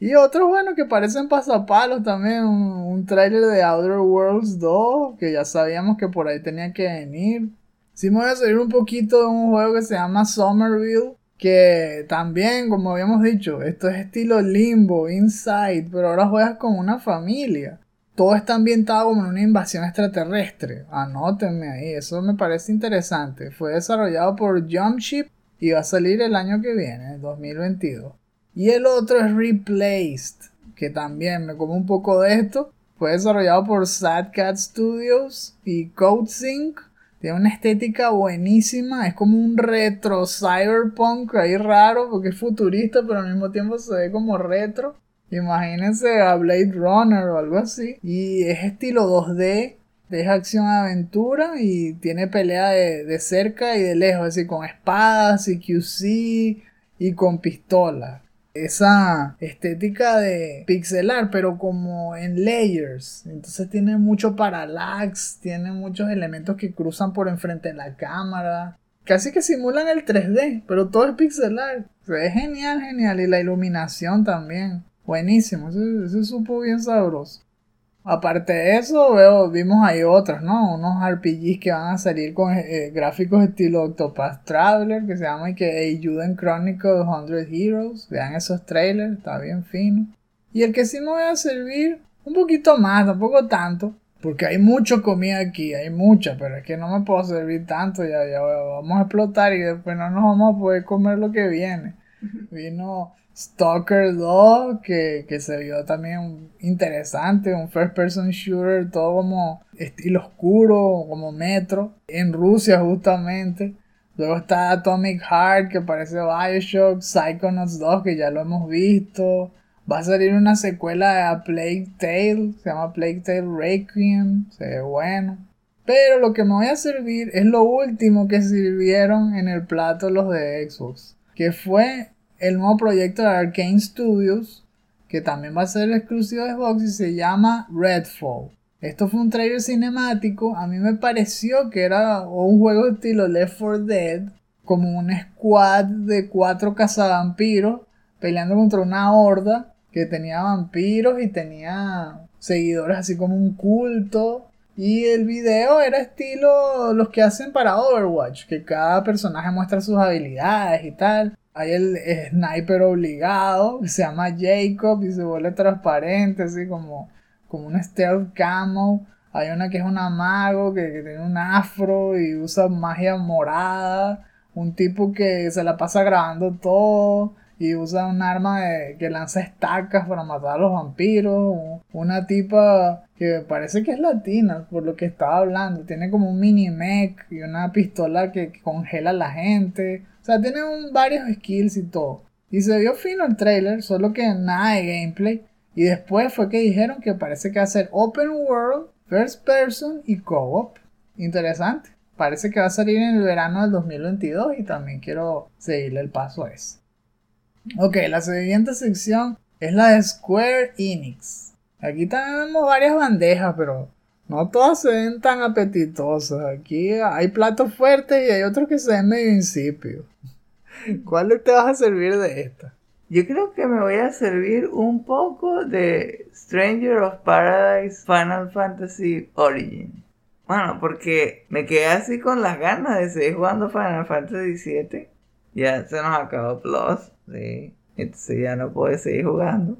Y otros, bueno, que parecen pasapalos también. Un, un de Outer Worlds 2, que ya sabíamos que por ahí tenía que venir. Sí me voy a salir un poquito de un juego que se llama Somerville, que también, como habíamos dicho, esto es estilo Limbo, Inside, pero ahora juegas con una familia todo está ambientado como en una invasión extraterrestre. Anótenme ahí, eso me parece interesante. Fue desarrollado por Jumpship y va a salir el año que viene, 2022. Y el otro es Replaced, que también me como un poco de esto. Fue desarrollado por Sad Cat Studios y CodeSync. Tiene una estética buenísima, es como un retro cyberpunk ahí raro porque es futurista, pero al mismo tiempo se ve como retro. Imagínense a Blade Runner o algo así. Y es estilo 2D, es acción-aventura y tiene pelea de, cerca y de lejos, así con espadas y QC y con pistolas. Esa estética de pixelar, pero como en layers. Entonces tiene mucho parallax, tiene muchos elementos que cruzan por enfrente de la cámara. Casi que simulan el 3D, pero todo es pixelar. es genial, genial. Y la iluminación también. Buenísimo, ese, supo bien sabroso. Aparte de eso, veo, vimos ahí otras, ¿no? Unos RPGs que van a salir con eh, gráficos estilo Octopath Traveler, que se llama que Ayuden Chronicle 100 Heroes. Vean esos trailers, está bien fino. Y el que sí me voy a servir un poquito más, tampoco tanto, porque hay mucha comida aquí, hay mucha, pero es que no me puedo servir tanto, ya, ya vamos a explotar y después no nos vamos a poder comer lo que viene. Vino Stalker 2, que, se vio también interesante, un first person shooter, todo como estilo oscuro, como metro, en Rusia justamente. Luego está Atomic Heart, que parece Bioshock, Psychonauts 2, que ya lo hemos visto. Va a salir una secuela A Plague Tale, se llama Plague Tale Requiem, se ve bueno. Pero lo que me voy a servir es lo último que sirvieron en el plato los de Xbox, que fue el nuevo proyecto de Arkane Studios, que también va a ser exclusivo de Xbox y se llama Redfall. Esto fue un trailer cinemático, a mí me pareció que era un juego estilo Left 4 Dead, como un squad de cuatro cazavampiros peleando contra una horda que tenía vampiros y tenía seguidores así como un culto. Y el video era estilo los que hacen para Overwatch, que cada personaje muestra sus habilidades y tal. Hay el sniper obligado, que se llama Jacob y se vuelve transparente, así como, como un stealth camo. Hay una que es una mago, que, tiene un afro y usa magia morada. Un tipo que se la pasa grabando todo y usa un arma que lanza estacas para matar a los vampiros. Una tipa que parece que es latina, por lo que estaba hablando. Tiene como un mini mech y una pistola que, que congela a la gente. O sea, tiene varios skills y todo. Y se vio fino el trailer, solo que nada de gameplay. Y después fue que dijeron que parece que va a ser Open World, First Person y Co-op. Interesante. Parece que va a salir en el verano del 2022 y también quiero seguirle el paso a ese. Ok, la siguiente sección es la de Square Enix. Aquí tenemos varias bandejas, pero no todas se ven tan apetitosas. Aquí hay platos fuertes y hay otros que se ven medio insípidos. ¿Cuál te vas a servir de esta? Yo creo que me voy a servir un poco de Stranger of Paradise Final Fantasy Origin. Bueno, porque me quedé así con las ganas de seguir jugando Final Fantasy VII. ya se nos acabó Plus, sí. Entonces ya no puedo seguir jugando.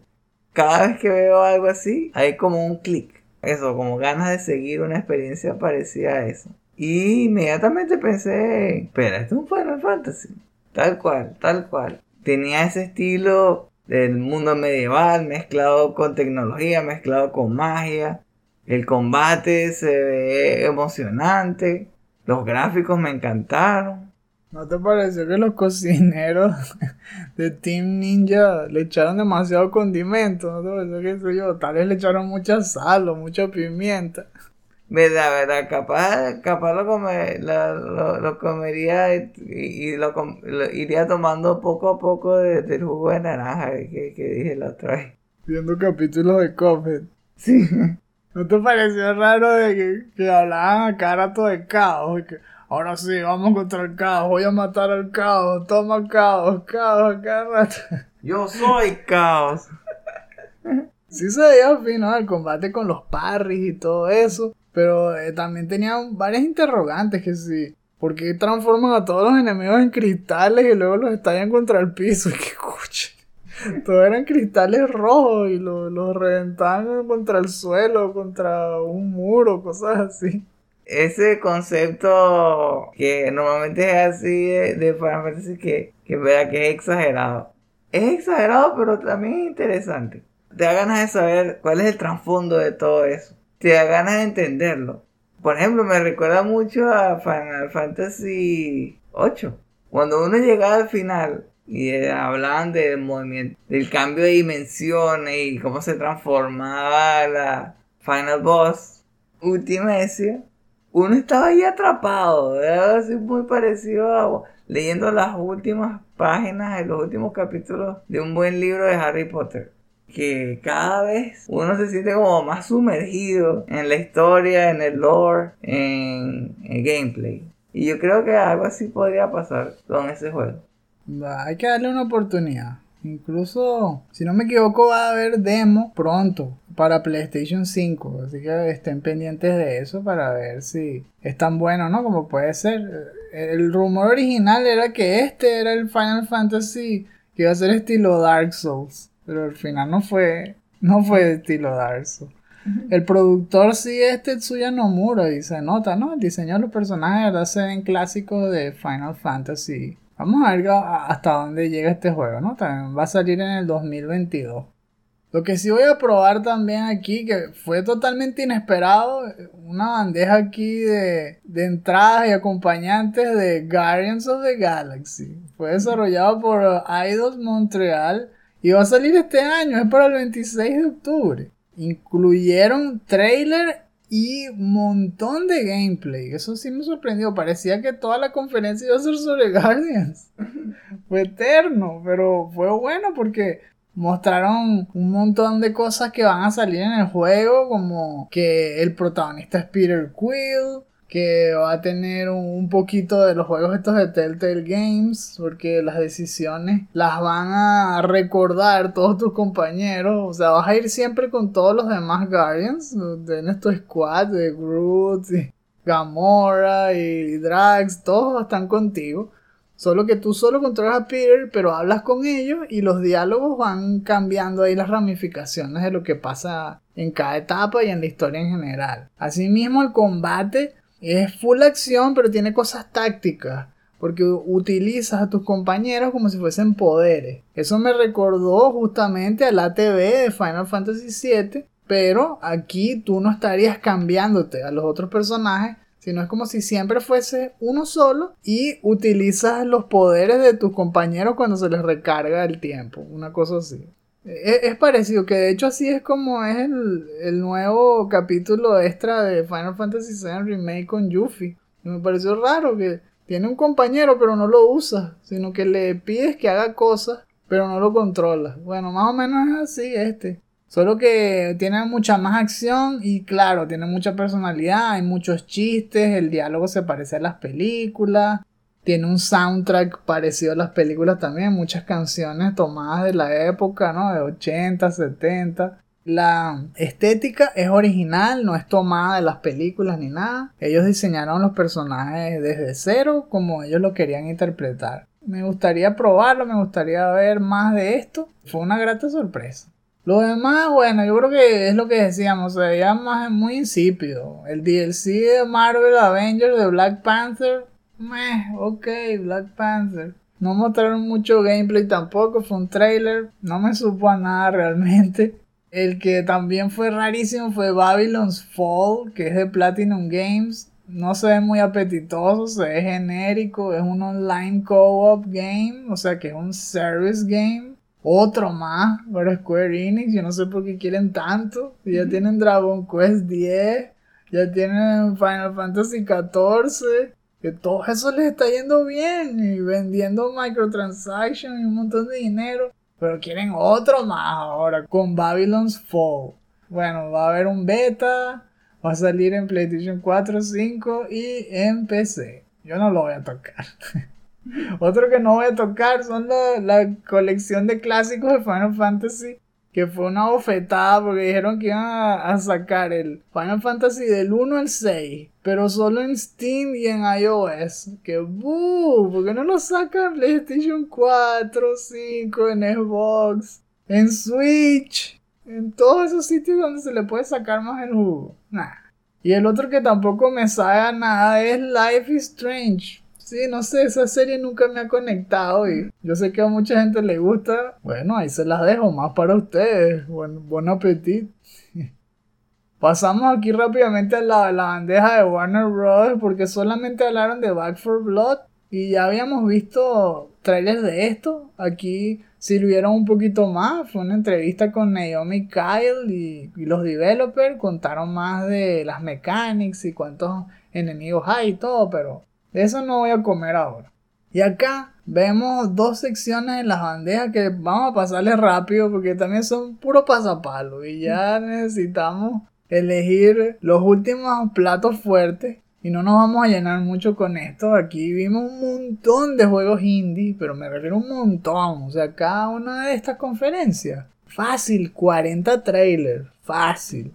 Cada vez que veo algo así, hay como un clic. Eso, como ganas de seguir una experiencia parecida a eso. Y inmediatamente pensé, espera, esto es un Final Fantasy. Tal cual, tal cual. Tenía ese estilo del mundo medieval mezclado con tecnología, mezclado con magia. El combate se ve emocionante. Los gráficos me encantaron. ¿No te pareció que los cocineros de Team Ninja le echaron demasiado condimento? ¿No te pareció que eso yo? Tal vez le echaron mucha sal o mucha pimienta. Verdad, verdad, capaz, capaz lo, come- lo, lo- lo comería y, y lo, iría tomando poco a poco de- del jugo de naranja que, que dije la otra vez. Viendo capítulos de Cuphead. Sí. ¿No te pareció raro de que, que hablaban a cada rato de caos? Que, ahora sí, vamos contra el caos, voy a matar al caos, toma caos, caos cada rato. Yo soy caos. Sí se veía fino el combate con los parries y todo eso, pero eh, también tenían varias interrogantes que sí. ¿Por qué transforman a todos los enemigos en cristales y luego los estallan contra el piso? ¡Qué cuche! Todos eran cristales rojos y los los reventaban contra el suelo, contra un muro, cosas así. Ese concepto que normalmente es así de, de Final Fantasy que, que vea que es exagerado. Es exagerado, pero también es interesante. Te da ganas de saber cuál es el trasfondo de todo eso. Te da ganas de entenderlo. Por ejemplo, me recuerda mucho a Final Fantasy VIII. Cuando uno llegaba al final y eh, hablaban del movimiento, del cambio de dimensiones y cómo se transformaba la Final Boss Ultimecia, uno estaba ahí atrapado, así muy parecido a leyendo las últimas páginas de los últimos capítulos de un buen libro de Harry Potter. Que cada vez uno se siente como más sumergido en la historia, en el lore, en el gameplay. Y yo creo que algo así podría pasar con ese juego. Hay que darle una oportunidad. Incluso, si no me equivoco, va a haber demo pronto para PlayStation 5. Así que estén pendientes de eso para ver si es tan bueno, ¿no? Como puede ser. El rumor original era que este era el Final Fantasy que iba a ser estilo Dark Souls. Pero al final no fue, no fue estilo Dark Souls. El productor sí es Tetsuya Nomura y se nota, ¿no? El diseño de los personajes de verdad se ven clásicos de Final Fantasy. Vamos a ver hasta dónde llega este juego, ¿no? También va a salir en el 2022. Lo que sí voy a probar también aquí, que fue totalmente inesperado, una bandeja aquí de, de entradas y acompañantes de Guardians of the Galaxy. Fue desarrollado por Eidos Montreal y va a salir este año, es para el 26 de octubre. Incluyeron trailer y montón de gameplay. Eso sí me sorprendió. Parecía que toda la conferencia iba a ser sobre Guardians. fue eterno, pero fue bueno porque mostraron un montón de cosas que van a salir en el juego, como que el protagonista es Peter Quill, que va a tener un poquito de los juegos estos de Telltale Games, porque las decisiones las van a recordar todos tus compañeros, o sea, vas a ir siempre con todos los demás Guardians, de nuestro squad, de Groot, y Gamora y Drax, todos están contigo. Solo que tú solo controlas a Peter, pero hablas con ellos y los diálogos van cambiando ahí las ramificaciones de lo que pasa en cada etapa y en la historia en general. Asimismo, el combate es full acción, pero tiene cosas tácticas. Porque utilizas a tus compañeros como si fuesen poderes. Eso me recordó justamente al ATV de Final Fantasy VII. Pero aquí tú no estarías cambiándote a los otros personajes, sino es como si siempre fuese uno solo y utilizas los poderes de tus compañeros cuando se les recarga el tiempo, una cosa así. Es, es parecido, que de hecho así es como es el, el nuevo capítulo extra de Final Fantasy VII Remake con Yuffie. Me pareció raro que tiene un compañero pero no lo usa, sino que le pides que haga cosas pero no lo controla. Bueno, más o menos es así este. Solo que tiene mucha más acción y claro, tiene mucha personalidad, hay muchos chistes, el diálogo se parece a las películas, tiene un soundtrack parecido a las películas también, muchas canciones tomadas de la época, ¿no? De 80, 70. La estética es original, no es tomada de las películas ni nada. Ellos diseñaron los personajes desde cero como ellos lo querían interpretar. me gustaría probarlo, me gustaría ver más de esto. Fue una grata sorpresa. Lo demás, bueno, yo creo que es lo que decíamos, se veía más muy insípido. El DLC de Marvel Avengers de Black Panther, meh, ok, Black Panther. No mostraron mucho gameplay tampoco, fue un trailer, no me supo a nada realmente. El que también fue rarísimo fue Babylon's Fall, que es de Platinum Games. No se ve muy apetitoso, se ve genérico, es un online co-op game, o sea que es un service game otro más para Square Enix. Yo no sé por qué quieren tanto. Ya tienen Dragon Quest 10. Ya tienen Final Fantasy 14. Que todo eso les está yendo bien. Y vendiendo microtransactions y un montón de dinero. Pero quieren otro más ahora. Con Babylon's Fall. Bueno, va a haber un beta. Va a salir en PlayStation 4, 5 y en PC. Yo no lo voy a tocar. Otro que no voy a tocar son la, colección de clásicos de Final Fantasy. Que fue una bofetada porque dijeron que iban a, sacar el Final Fantasy del 1 al 6. Pero solo en Steam y en iOS. Que buh, ¿por qué no lo sacan en PlayStation 4, 5, en Xbox, en Switch? En todos esos sitios donde se le puede sacar más el jugo. Y el otro que tampoco me sabe nada es Life is Strange. Sí, no sé, esa serie nunca me ha conectado y yo sé que a mucha gente le gusta. Bueno, ahí se las dejo más para ustedes. Buen, buen apetito. Pasamos aquí rápidamente a la, la bandeja de Warner Bros. porque solamente hablaron de Back for Blood y ya habíamos visto trailers de esto. Aquí sirvieron un poquito más. Fue una entrevista con Naomi Kyle y, y, los developers. Contaron más de las mechanics y cuántos enemigos hay y todo, pero de eso no voy a comer ahora. Y acá vemos dos secciones en las bandejas que vamos a pasarle rápido porque también son puro pasapalo y ya necesitamos elegir los últimos platos fuertes y no nos vamos a llenar mucho con esto. Aquí vimos un montón de juegos indie, pero me refiero a un montón. O sea, cada una de estas conferencias. Fácil, 40 trailers. Fácil.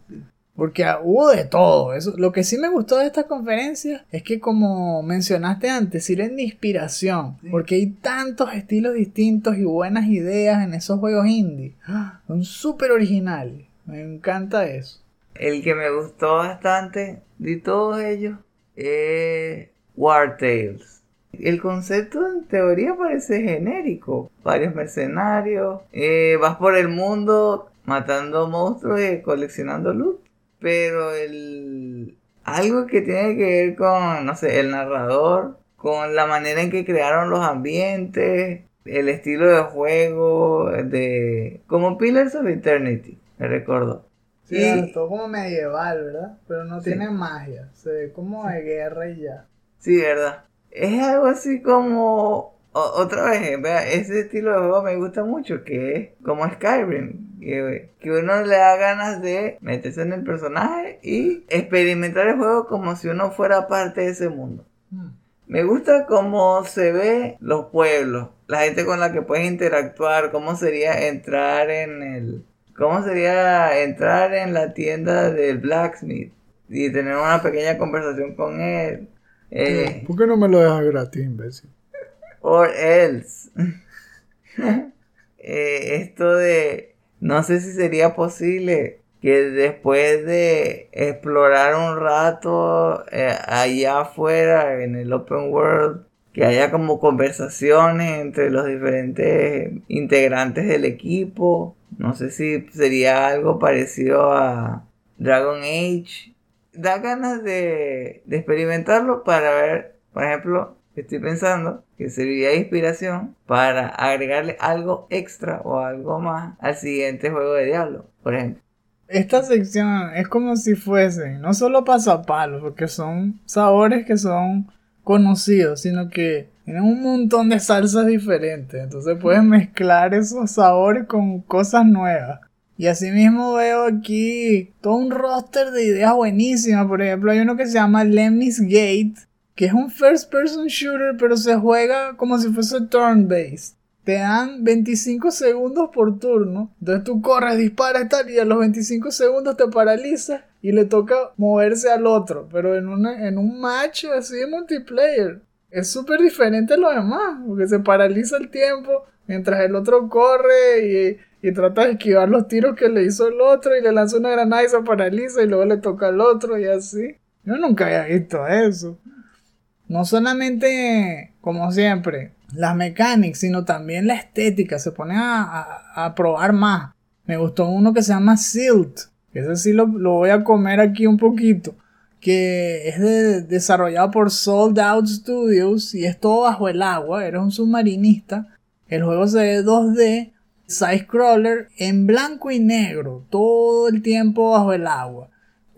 Porque hubo de todo. Eso, lo que sí me gustó de esta conferencia es que como mencionaste antes, sirven de inspiración. Porque hay tantos estilos distintos y buenas ideas en esos juegos indie. Son súper originales. Me encanta eso. El que me gustó bastante de todos ellos es War Tales. El concepto en teoría parece genérico. Varios mercenarios. Eh, vas por el mundo matando monstruos y coleccionando loot pero el algo que tiene que ver con, no sé, el narrador, con la manera en que crearon los ambientes, el estilo de juego, de como Pillars of Eternity, me recordó. Sí, todo como medieval, ¿verdad? Pero no tiene magia, se ve como de guerra y ya. Sí, ¿verdad? Es algo así como otra vez, vea, ese estilo de juego me gusta mucho, que es como Skyrim, que, uno le da ganas de meterse en el personaje y experimentar el juego como si uno fuera parte de ese mundo. Hmm. Me gusta cómo se ve los pueblos, la gente con la que puedes interactuar, cómo sería entrar en el... ¿Cómo sería entrar en la tienda del blacksmith y tener una pequeña conversación con él? Eh, ¿Por qué no me lo dejas gratis, imbécil? or else. Eh, esto de, no sé si sería posible que después de explorar un rato eh, allá afuera en el open world, que haya como conversaciones entre los diferentes integrantes del equipo. No sé si sería algo parecido a Dragon Age. Da ganas de, de experimentarlo para ver, por ejemplo, estoy pensando que serviría de inspiración para agregarle algo extra o algo más al siguiente juego de Diablo, por ejemplo. Esta sección es como si fuesen no solo pasapalos, porque son sabores que son conocidos, sino que tienen un montón de salsas diferentes. Entonces puedes mezclar esos sabores con cosas nuevas. Y asimismo veo aquí todo un roster de ideas buenísimas. Por ejemplo, hay uno que se llama Lemmy's Gate, que es un first person shooter, pero se juega como si fuese turn-based. Te dan 25 segundos por turno. Entonces tú corres, disparas tal, y a los 25 segundos te paraliza y le toca moverse al otro. Pero en, en un match así de multiplayer. es súper diferente a lo demás, porque se paraliza el tiempo mientras el otro corre y, y, trata de esquivar los tiros que le hizo el otro y le lanza una granada y se paraliza y luego le toca al otro y así. Yo nunca había visto eso. No solamente, como siempre, las mecánicas, sino también la estética. Se pone a, probar más. Me gustó uno que se llama Silt. Ese sí lo, voy a comer aquí un poquito. Que es desarrollado por Sold Out Studios y es todo bajo el agua. Eres un submarinista. El juego se ve 2D, side scroller en blanco y negro, todo el tiempo bajo el agua.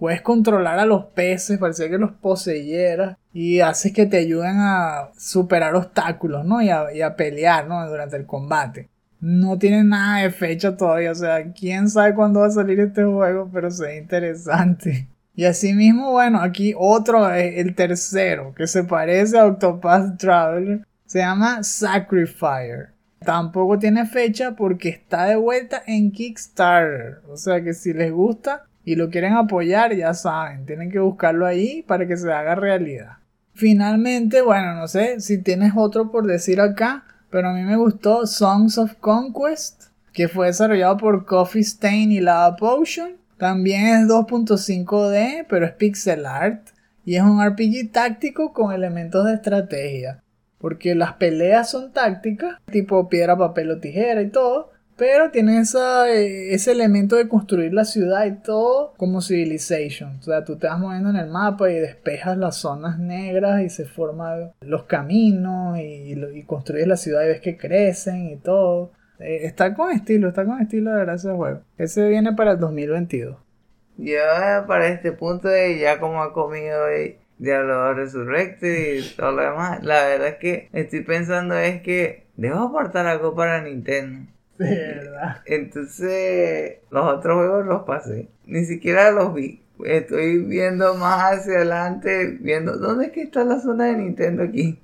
Puedes controlar a los peces, parecía que los poseyeras y haces que te ayuden a superar obstáculos, ¿no? Y a, pelear, ¿no? Durante el combate. No tiene nada de fecha todavía, o sea, quién sabe cuándo va a salir este juego, pero se interesante. Y así mismo, bueno, aquí otro, eh, el tercero, que se parece a Octopath Traveler, se llama Sacrifier. Tampoco tiene fecha porque está de vuelta en Kickstarter. O sea que si les gusta y lo quieren apoyar, ya saben, tienen que buscarlo ahí para que se haga realidad. Finalmente, bueno, no sé si tienes otro por decir acá, pero a mí me gustó Songs of Conquest, que fue desarrollado por Coffee Stain y Lava Potion. También es 2.5D, pero es pixel art y es un RPG táctico con elementos de estrategia. Porque las peleas son tácticas, tipo piedra, papel o tijera y todo, pero tiene eh, ese elemento de construir la ciudad y todo como Civilization. O sea, tú te vas moviendo en el mapa y despejas las zonas negras y se forman los caminos y, y construyes la ciudad y ves que crecen y todo. Eh, está con estilo, está con estilo de verdad ese juego. Ese viene para el 2022. Ya para este punto de ya como ha comido Diablo Resurrected y todo lo demás, la verdad es que estoy pensando es que debo apartar algo para Nintendo. De verdad. Entonces, los otros juegos los pasé. Ni siquiera los vi. Estoy viendo más hacia adelante, viendo dónde es que está la zona de Nintendo aquí.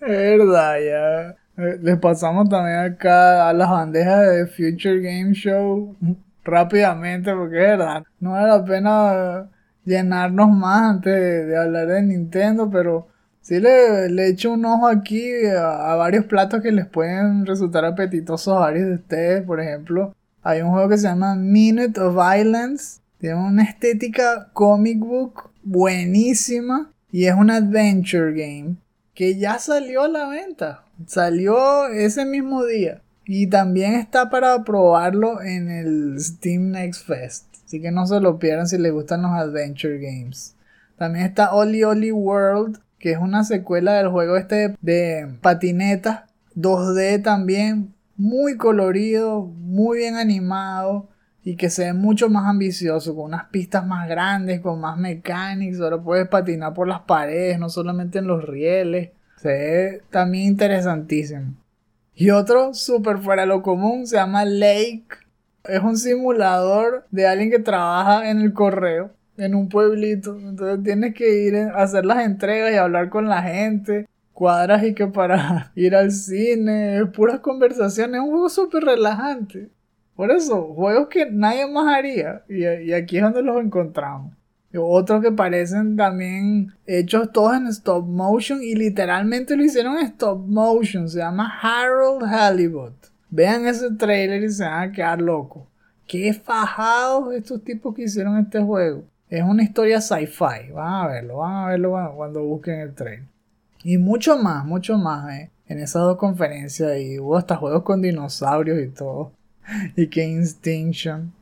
Es verdad, ya. Les pasamos también acá a las bandejas de Future Game Show rápidamente porque es verdad. No vale la pena llenarnos más antes de hablar de Nintendo, pero Sí, le, le echo un ojo aquí a, varios platos que les pueden resultar apetitosos a varios de ustedes. Por ejemplo, hay un juego que se llama Minute of Violence. Tiene una estética comic book buenísima y es un adventure game que ya salió a la venta. Salió ese mismo día. Y también está para probarlo en el Steam Next Fest. Así que no se lo pierdan si les gustan los adventure games. También está Oli Oli World, que es una secuela del juego este de patinetas 2D también, muy colorido, muy bien animado y que se ve mucho más ambicioso, con unas pistas más grandes, con más mecánicas, ahora puedes patinar por las paredes, no solamente en los rieles, se ve también interesantísimo. Y otro súper fuera de lo común se llama Lake, es un simulador de alguien que trabaja en el correo en un pueblito. Entonces tienes que ir a hacer las entregas y hablar con la gente. Cuadras y que para ir al cine, puras conversaciones, es un juego súper relajante. Por eso, juegos que nadie más haría. Y, y aquí es donde los encontramos. Otros que parecen también hechos todos en stop motion y literalmente lo hicieron stop motion. Se llama Harold Halibut. Vean ese trailer y se van a quedar locos. Qué fajados estos tipos que hicieron este juego. Es una historia sci-fi. Van a verlo, van a verlo cuando busquen el tren. Y mucho más, mucho más, eh. En esas dos conferencias y hubo hasta juegos con dinosaurios y todo. y que Instinction.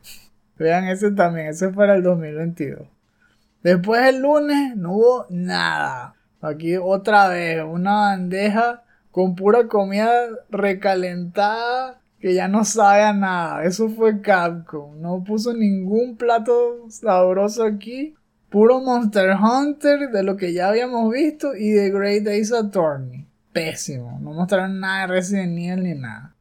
Vean ese también, ese fue para el 2022. Después el lunes no hubo nada. Aquí otra vez una bandeja con pura comida recalentada que ya no sabe a nada. Eso fue Capcom. No puso ningún plato sabroso aquí. Puro Monster Hunter de lo que ya habíamos visto y de Great Ace Attorney. Pésimo. No mostraron nada de Resident Evil ni nada.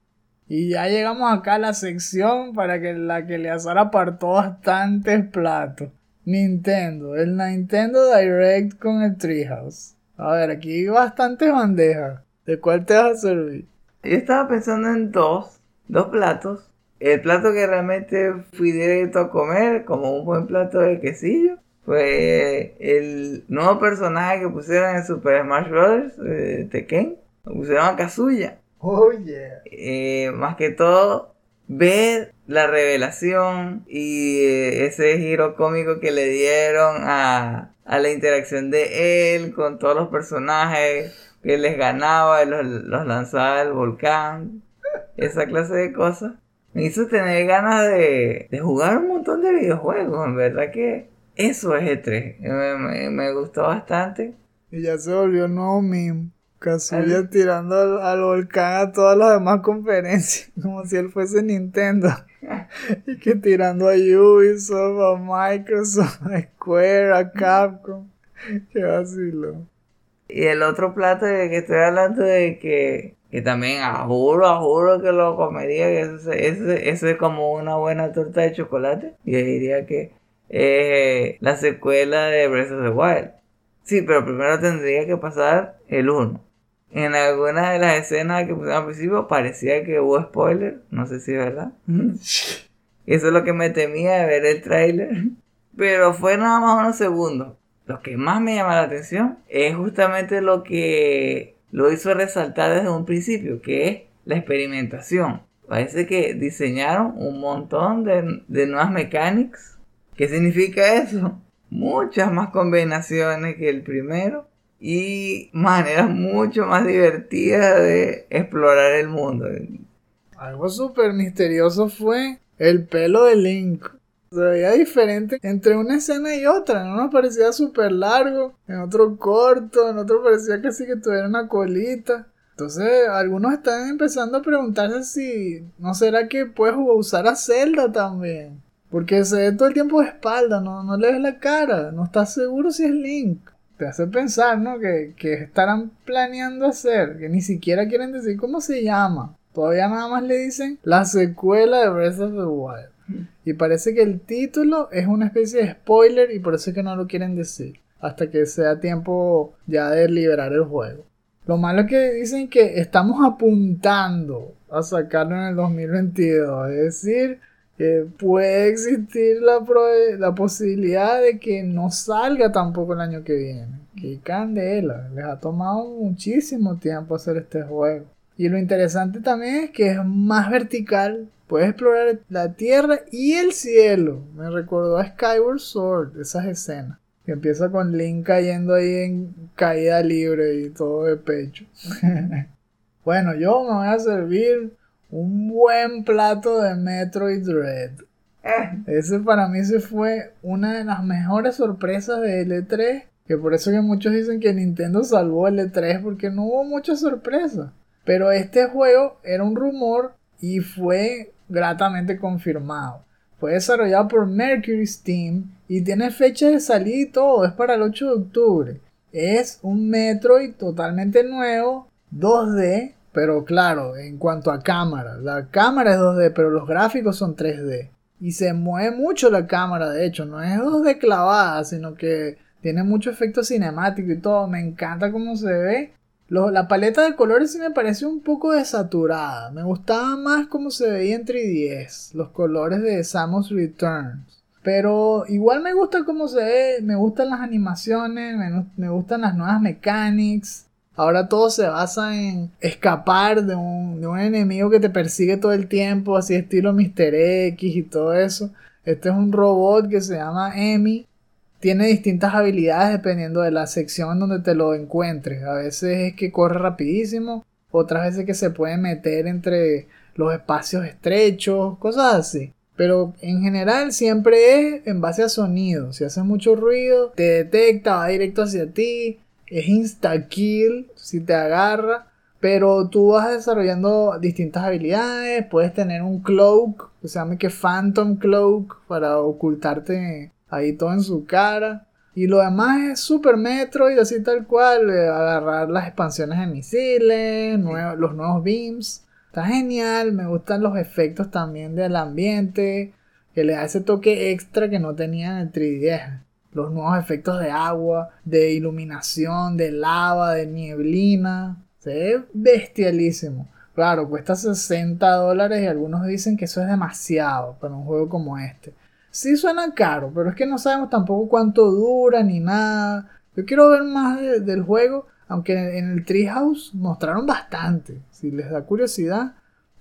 Y ya llegamos acá a la sección para que la que le azara apartó bastantes platos. Nintendo. El Nintendo Direct con el Treehouse. A ver, aquí hay bastantes bandejas. ¿De cuál te vas a servir? Yo estaba pensando en dos dos platos. El plato que realmente fui directo a comer, como un buen plato de quesillo. fue el nuevo personaje que pusieron en Super Smash Bros. Eh, Tekken. Lo pusieron a Kazuya. Oh, yeah. Eh, más que todo, ver la revelación y eh, ese giro cómico que le dieron a, a la interacción de él con todos los personajes que les ganaba, los, los lanzaba del volcán, esa clase de cosas. Me hizo tener ganas de, de jugar un montón de videojuegos, en verdad que eso es E3. Me, me- me gustó bastante. Y ya se volvió nuevo meme. Kazuya tirando al, al volcán a todas las demás conferencias, como si él fuese Nintendo. y que tirando a Ubisoft, a Microsoft, a Square, a Capcom. Qué vacilo. Y el otro plato de que estoy hablando de que, que también a juro, juro que lo comería, que eso, eso, eso es como una buena torta de chocolate. Y diría que eh, la secuela de Breath of the Wild. Sí, pero primero tendría que pasar el 1. En alguna de las escenas que pusieron al principio parecía que hubo spoiler, no sé si es verdad. Eso es lo que me temía de ver el tráiler. Pero fue nada más unos segundos. Lo que más me llama la atención es justamente lo que lo hizo resaltar desde un principio, que es la experimentación. Parece que diseñaron un montón de, de nuevas mechanics. ¿Qué significa eso? Muchas más combinaciones que el primero y maneras mucho más divertidas de explorar el mundo. Algo súper misterioso fue el pelo de Link. Se veía diferente entre una escena y otra. En uno parecía súper largo, en otro corto, en otro parecía casi que tuviera una colita. Entonces, algunos están empezando a preguntarse si no será que puedes usar a Zelda también. Porque se ve todo el tiempo de espalda, no, no le ves la cara, no estás seguro si es Link. Te hace pensar, ¿no? Que, que estarán planeando hacer, que ni siquiera quieren decir cómo se llama. Todavía nada más le dicen la secuela de Breath of the Wild. Y parece que el título es una especie de spoiler y por eso es que no lo quieren decir. Hasta que sea tiempo ya de liberar el juego. Lo malo es que dicen que estamos apuntando a sacarlo en el 2022. Es decir, que puede existir la, posibilidad de que no salga tampoco el año que viene. Que candela. Les ha tomado muchísimo tiempo hacer este juego. Y lo interesante también es que es más vertical. Puedes explorar la tierra y el cielo. Me recordó a Skyward Sword, esas escenas. Que empieza con Link cayendo ahí en caída libre y todo de pecho. bueno, yo me voy a servir un buen plato de Metroid Dread. Ese para mí se fue una de las mejores sorpresas de L3. Que por eso que muchos dicen que Nintendo salvó L3 porque no hubo muchas sorpresas. Pero este juego era un rumor y fue gratamente confirmado. Fue desarrollado por Mercury Steam y tiene fecha de salida y todo. Es para el 8 de octubre. Es un Metroid totalmente nuevo, 2D, pero claro, en cuanto a cámara. La cámara es 2D, pero los gráficos son 3D. Y se mueve mucho la cámara, de hecho, no es 2D clavada, sino que tiene mucho efecto cinemático y todo. Me encanta cómo se ve. La paleta de colores sí me parece un poco desaturada. Me gustaba más cómo se veía en 3DS, los colores de Samus Returns. Pero igual me gusta cómo se ve, me gustan las animaciones, me, me gustan las nuevas mechanics. Ahora todo se basa en escapar de un, de un enemigo que te persigue todo el tiempo, así estilo Mr. X y todo eso. Este es un robot que se llama Emi. Tiene distintas habilidades dependiendo de la sección donde te lo encuentres. A veces es que corre rapidísimo, otras veces que se puede meter entre los espacios estrechos, cosas así. Pero en general siempre es en base a sonido. Si haces mucho ruido, te detecta, va directo hacia ti. Es insta-kill si te agarra. Pero tú vas desarrollando distintas habilidades. Puedes tener un cloak, que se llama que Phantom Cloak, para ocultarte ahí todo en su cara. Y lo demás es Super Metroid, así tal cual. eh, agarrar las expansiones de misiles, los nuevos beams. Está genial, me gustan los efectos también del ambiente, que le da ese toque extra que no tenía en el 3DS. Los nuevos efectos de agua, de iluminación, de lava, de nieblina. Se ve bestialísimo. Claro, cuesta 60 dólares y algunos dicen que eso es demasiado para un juego como este. Sí suena caro, pero es que no sabemos tampoco cuánto dura ni nada. Yo quiero ver más de- del juego, aunque en el Treehouse mostraron bastante. Si les da curiosidad,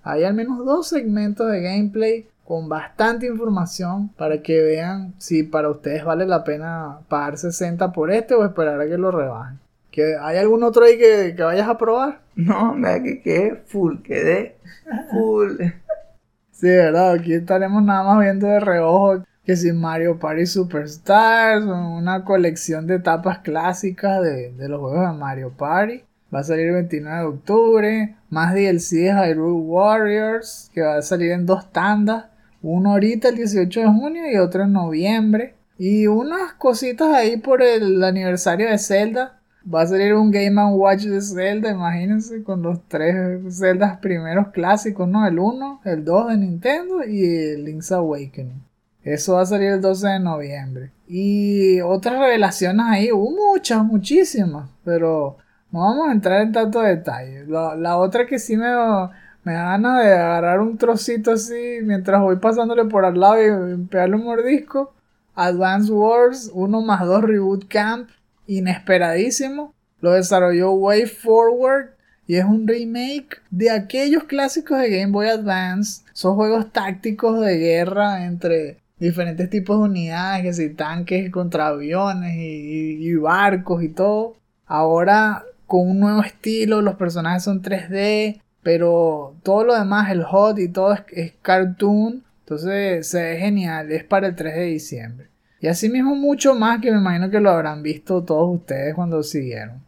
hay al menos dos segmentos de gameplay con bastante información para que vean si para ustedes vale la pena pagar 60 por este o esperar a que lo rebajen. ¿Que ¿Hay algún otro ahí que, que vayas a probar? No, mira que quedé full, quedé full. Sí, verdad, aquí estaremos nada más viendo de reojo que si Mario Party Superstars, una colección de etapas clásicas de, de los juegos de Mario Party. Va a salir el 29 de octubre, más DLC de Hyrule Warriors, que va a salir en dos tandas, uno ahorita el 18 de junio y otro en noviembre. Y unas cositas ahí por el aniversario de Zelda. Va a salir un Game Watch de Zelda, imagínense, con los tres Zeldas primeros clásicos, ¿no? El 1, el 2 de Nintendo y el Link's Awakening. Eso va a salir el 12 de noviembre. Y otras revelaciones ahí, hubo muchas, muchísimas, pero no vamos a entrar en tanto detalle. La, otra que sí me, me da ganas de agarrar un trocito así mientras voy pasándole por al lado y pegarle un mordisco. Advance Wars 1 más 2 Reboot Camp, inesperadísimo. Lo desarrolló Way Forward y es un remake de aquellos clásicos de Game Boy Advance. Son juegos tácticos de guerra entre diferentes tipos de unidades, que si tanques contra aviones y, barcos y todo. Ahora con un nuevo estilo, los personajes son 3D, pero todo lo demás, el HUD y todo es, es cartoon. Entonces se ve genial, es para el 3 de diciembre. Y asimismo mucho más que me imagino que lo habrán visto todos ustedes cuando siguieron.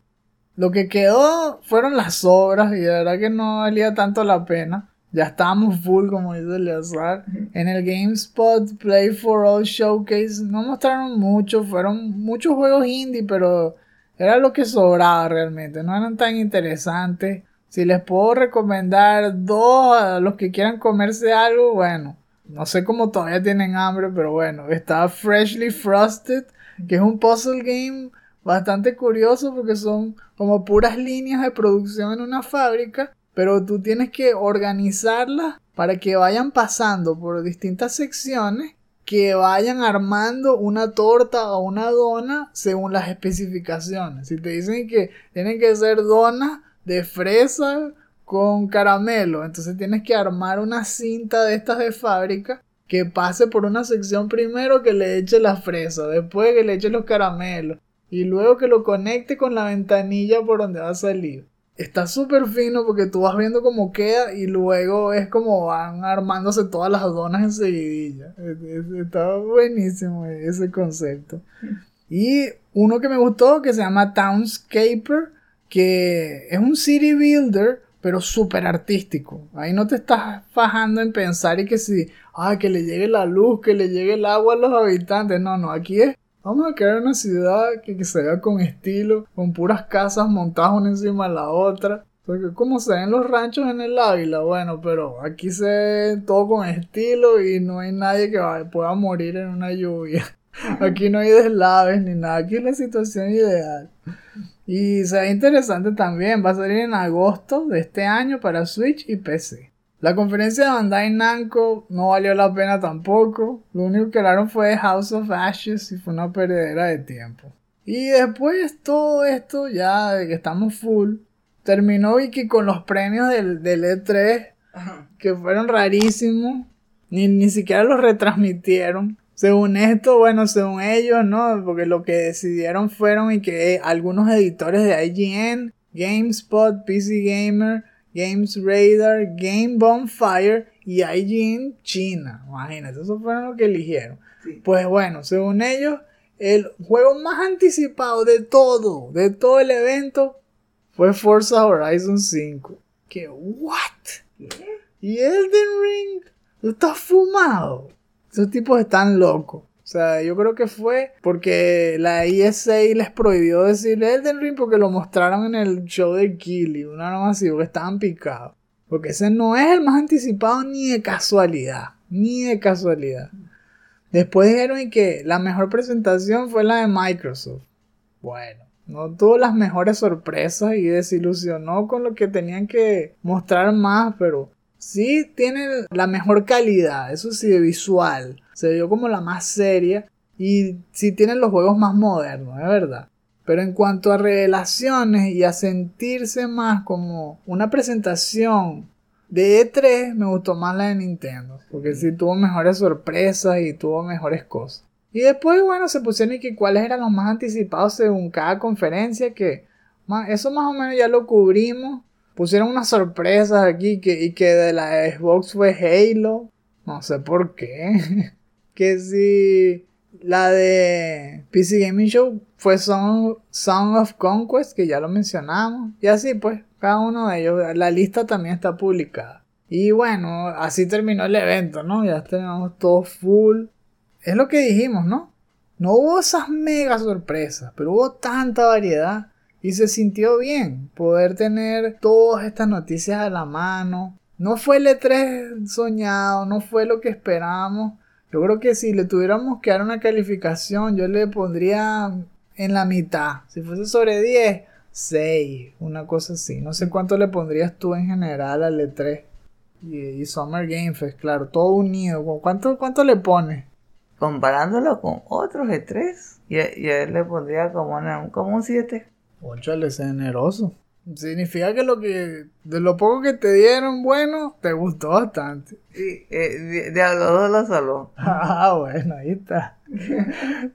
Lo que quedó fueron las obras y de verdad que no valía tanto la pena. Ya estábamos full, como dice Eleazar. En el GameSpot Play for All Showcase no mostraron mucho, fueron muchos juegos indie, pero era lo que sobraba realmente, no eran tan interesantes. Si les puedo recomendar dos a los que quieran comerse algo, bueno, no sé cómo todavía tienen hambre, pero bueno, está Freshly Frosted, que es un puzzle game bastante curioso porque son como puras líneas de producción en una fábrica, pero tú tienes que organizarlas para que vayan pasando por distintas secciones que vayan armando una torta o una dona según las especificaciones. Si te dicen que tienen que ser donas de fresa con caramelo, entonces tienes que armar una cinta de estas de fábrica que pase por una sección primero que le eche la fresa, después que le eche los caramelos y luego que lo conecte con la ventanilla por donde va a salir. Está súper fino porque tú vas viendo cómo queda y luego es como van armándose todas las donas enseguidilla. Es- es- Está buenísimo ese concepto. Y uno que me gustó que se llama Townscaper, que es un city builder, pero súper artístico. Ahí no te estás fajando en pensar y que si, ah, que le llegue la luz, que le llegue el agua a los habitantes. No, no, aquí es Vamos a crear una ciudad que, que se vea con estilo, con puras casas montadas una encima de la otra. Porque como se ven los ranchos en el Ávila, bueno, pero aquí se ve todo con estilo y no hay nadie que pueda morir en una lluvia. Aquí no hay deslaves ni nada, aquí es la situación ideal. Y se ve interesante también, va a salir en agosto de este año para Switch y PC. La conferencia de Bandai Namco no valió la pena tampoco. Lo único que hablaron fue House of Ashes y fue una perdedera de tiempo. Y después todo esto, ya de que estamos full, terminó Vicky con los premios del, del E3 que fueron rarísimos. Ni, ni siquiera los retransmitieron. Según esto, bueno, según ellos, ¿no? Porque lo que decidieron fueron y que algunos editores de IGN, GameSpot, PC Gamer, Games Radar, Game Bonfire y IGN China. Imagínate, eso fueron los que eligieron. Sí. Pues bueno, según ellos, el juego más anticipado de todo, de todo el evento, fue Forza Horizon 5. Que, ¿what? Y Elden Ring, estás fumado. Esos tipos están locos. O sea, yo creo que fue porque la ESA les prohibió decir Elden Ring porque lo mostraron en el show de Kili, una norma así, porque estaban picados. Porque ese no es el más anticipado ni de casualidad. Ni de casualidad. Después dijeron que la mejor presentación fue la de Microsoft. Bueno, no tuvo las mejores sorpresas y desilusionó con lo que tenían que mostrar más, pero Sí tiene la mejor calidad, eso sí, de visual. Se vio como la más seria. Y sí tiene los juegos más modernos, es verdad. Pero en cuanto a revelaciones y a sentirse más como una presentación de E3, me gustó más la de Nintendo. Porque sí tuvo mejores sorpresas y tuvo mejores cosas. Y después, bueno, se pusieron y que cuáles eran los más anticipados según cada conferencia. Que eso más o menos ya lo cubrimos. Pusieron unas sorpresas aquí que, y que de la Xbox fue Halo. No sé por qué. que si la de PC Gaming Show fue Song, Song of Conquest, que ya lo mencionamos. Y así pues, cada uno de ellos. La lista también está publicada. Y bueno, así terminó el evento, ¿no? Ya tenemos todo full. Es lo que dijimos, ¿no? No hubo esas mega sorpresas, pero hubo tanta variedad y se sintió bien poder tener todas estas noticias a la mano. No fue el E3 soñado, no fue lo que esperábamos. Yo creo que si le tuviéramos que dar una calificación, yo le pondría en la mitad. Si fuese sobre 10, 6, una cosa así. No sé cuánto le pondrías tú en general al E3 y, Summer Game Fest, claro, todo unido. ¿Cuánto, cuánto le pones? Comparándolo con otros E3, yo, le pondría como, como un 7. Óchale, es generoso. Significa que lo que de lo poco que te dieron bueno, te gustó bastante. Sí, eh, Diablo 2 lo salvó. Ah, bueno, ahí está.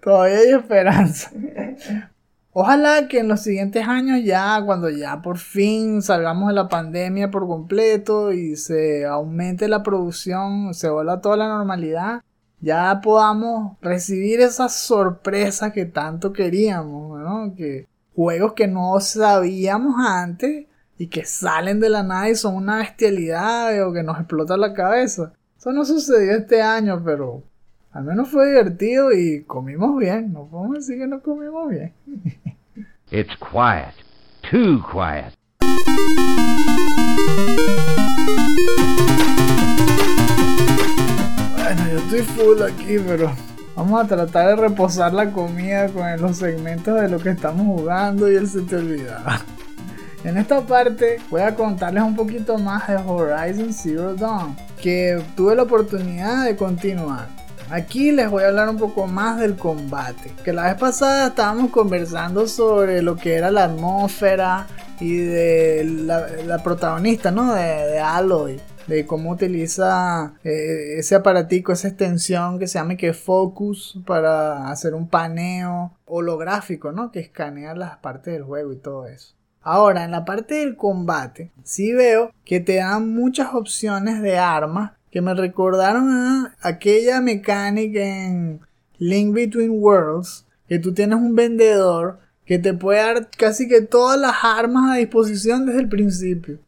Todavía hay esperanza. Ojalá que en los siguientes años ya, cuando ya por fin salgamos de la pandemia por completo y se aumente la producción, se vuelva toda la normalidad, ya podamos recibir esas sorpresas que tanto queríamos, ¿no? Que juegos que no sabíamos antes y que salen de la nada y son una bestialidad o que nos explota la cabeza. Eso no sucedió este año, pero al menos fue divertido y comimos bien. No podemos decir que no comimos bien. It's quiet. Too quiet. Bueno, yo estoy full aquí, pero Vamos a tratar de reposar la comida con los segmentos de lo que estamos jugando y él se te olvidaba. En esta parte voy a contarles un poquito más de Horizon Zero Dawn, que tuve la oportunidad de continuar. Aquí les voy a hablar un poco más del combate, que la vez pasada estábamos conversando sobre lo que era la atmósfera y de la, protagonista, ¿no? De, de Aloy de cómo utiliza eh, ese aparatico, esa extensión que se llama que Focus para hacer un paneo holográfico, ¿no? Que escanea las partes del juego y todo eso. Ahora, en la parte del combate, sí veo que te dan muchas opciones de armas que me recordaron a aquella mecánica en Link Between Worlds, que tú tienes un vendedor que te puede dar casi que todas las armas a disposición desde el principio.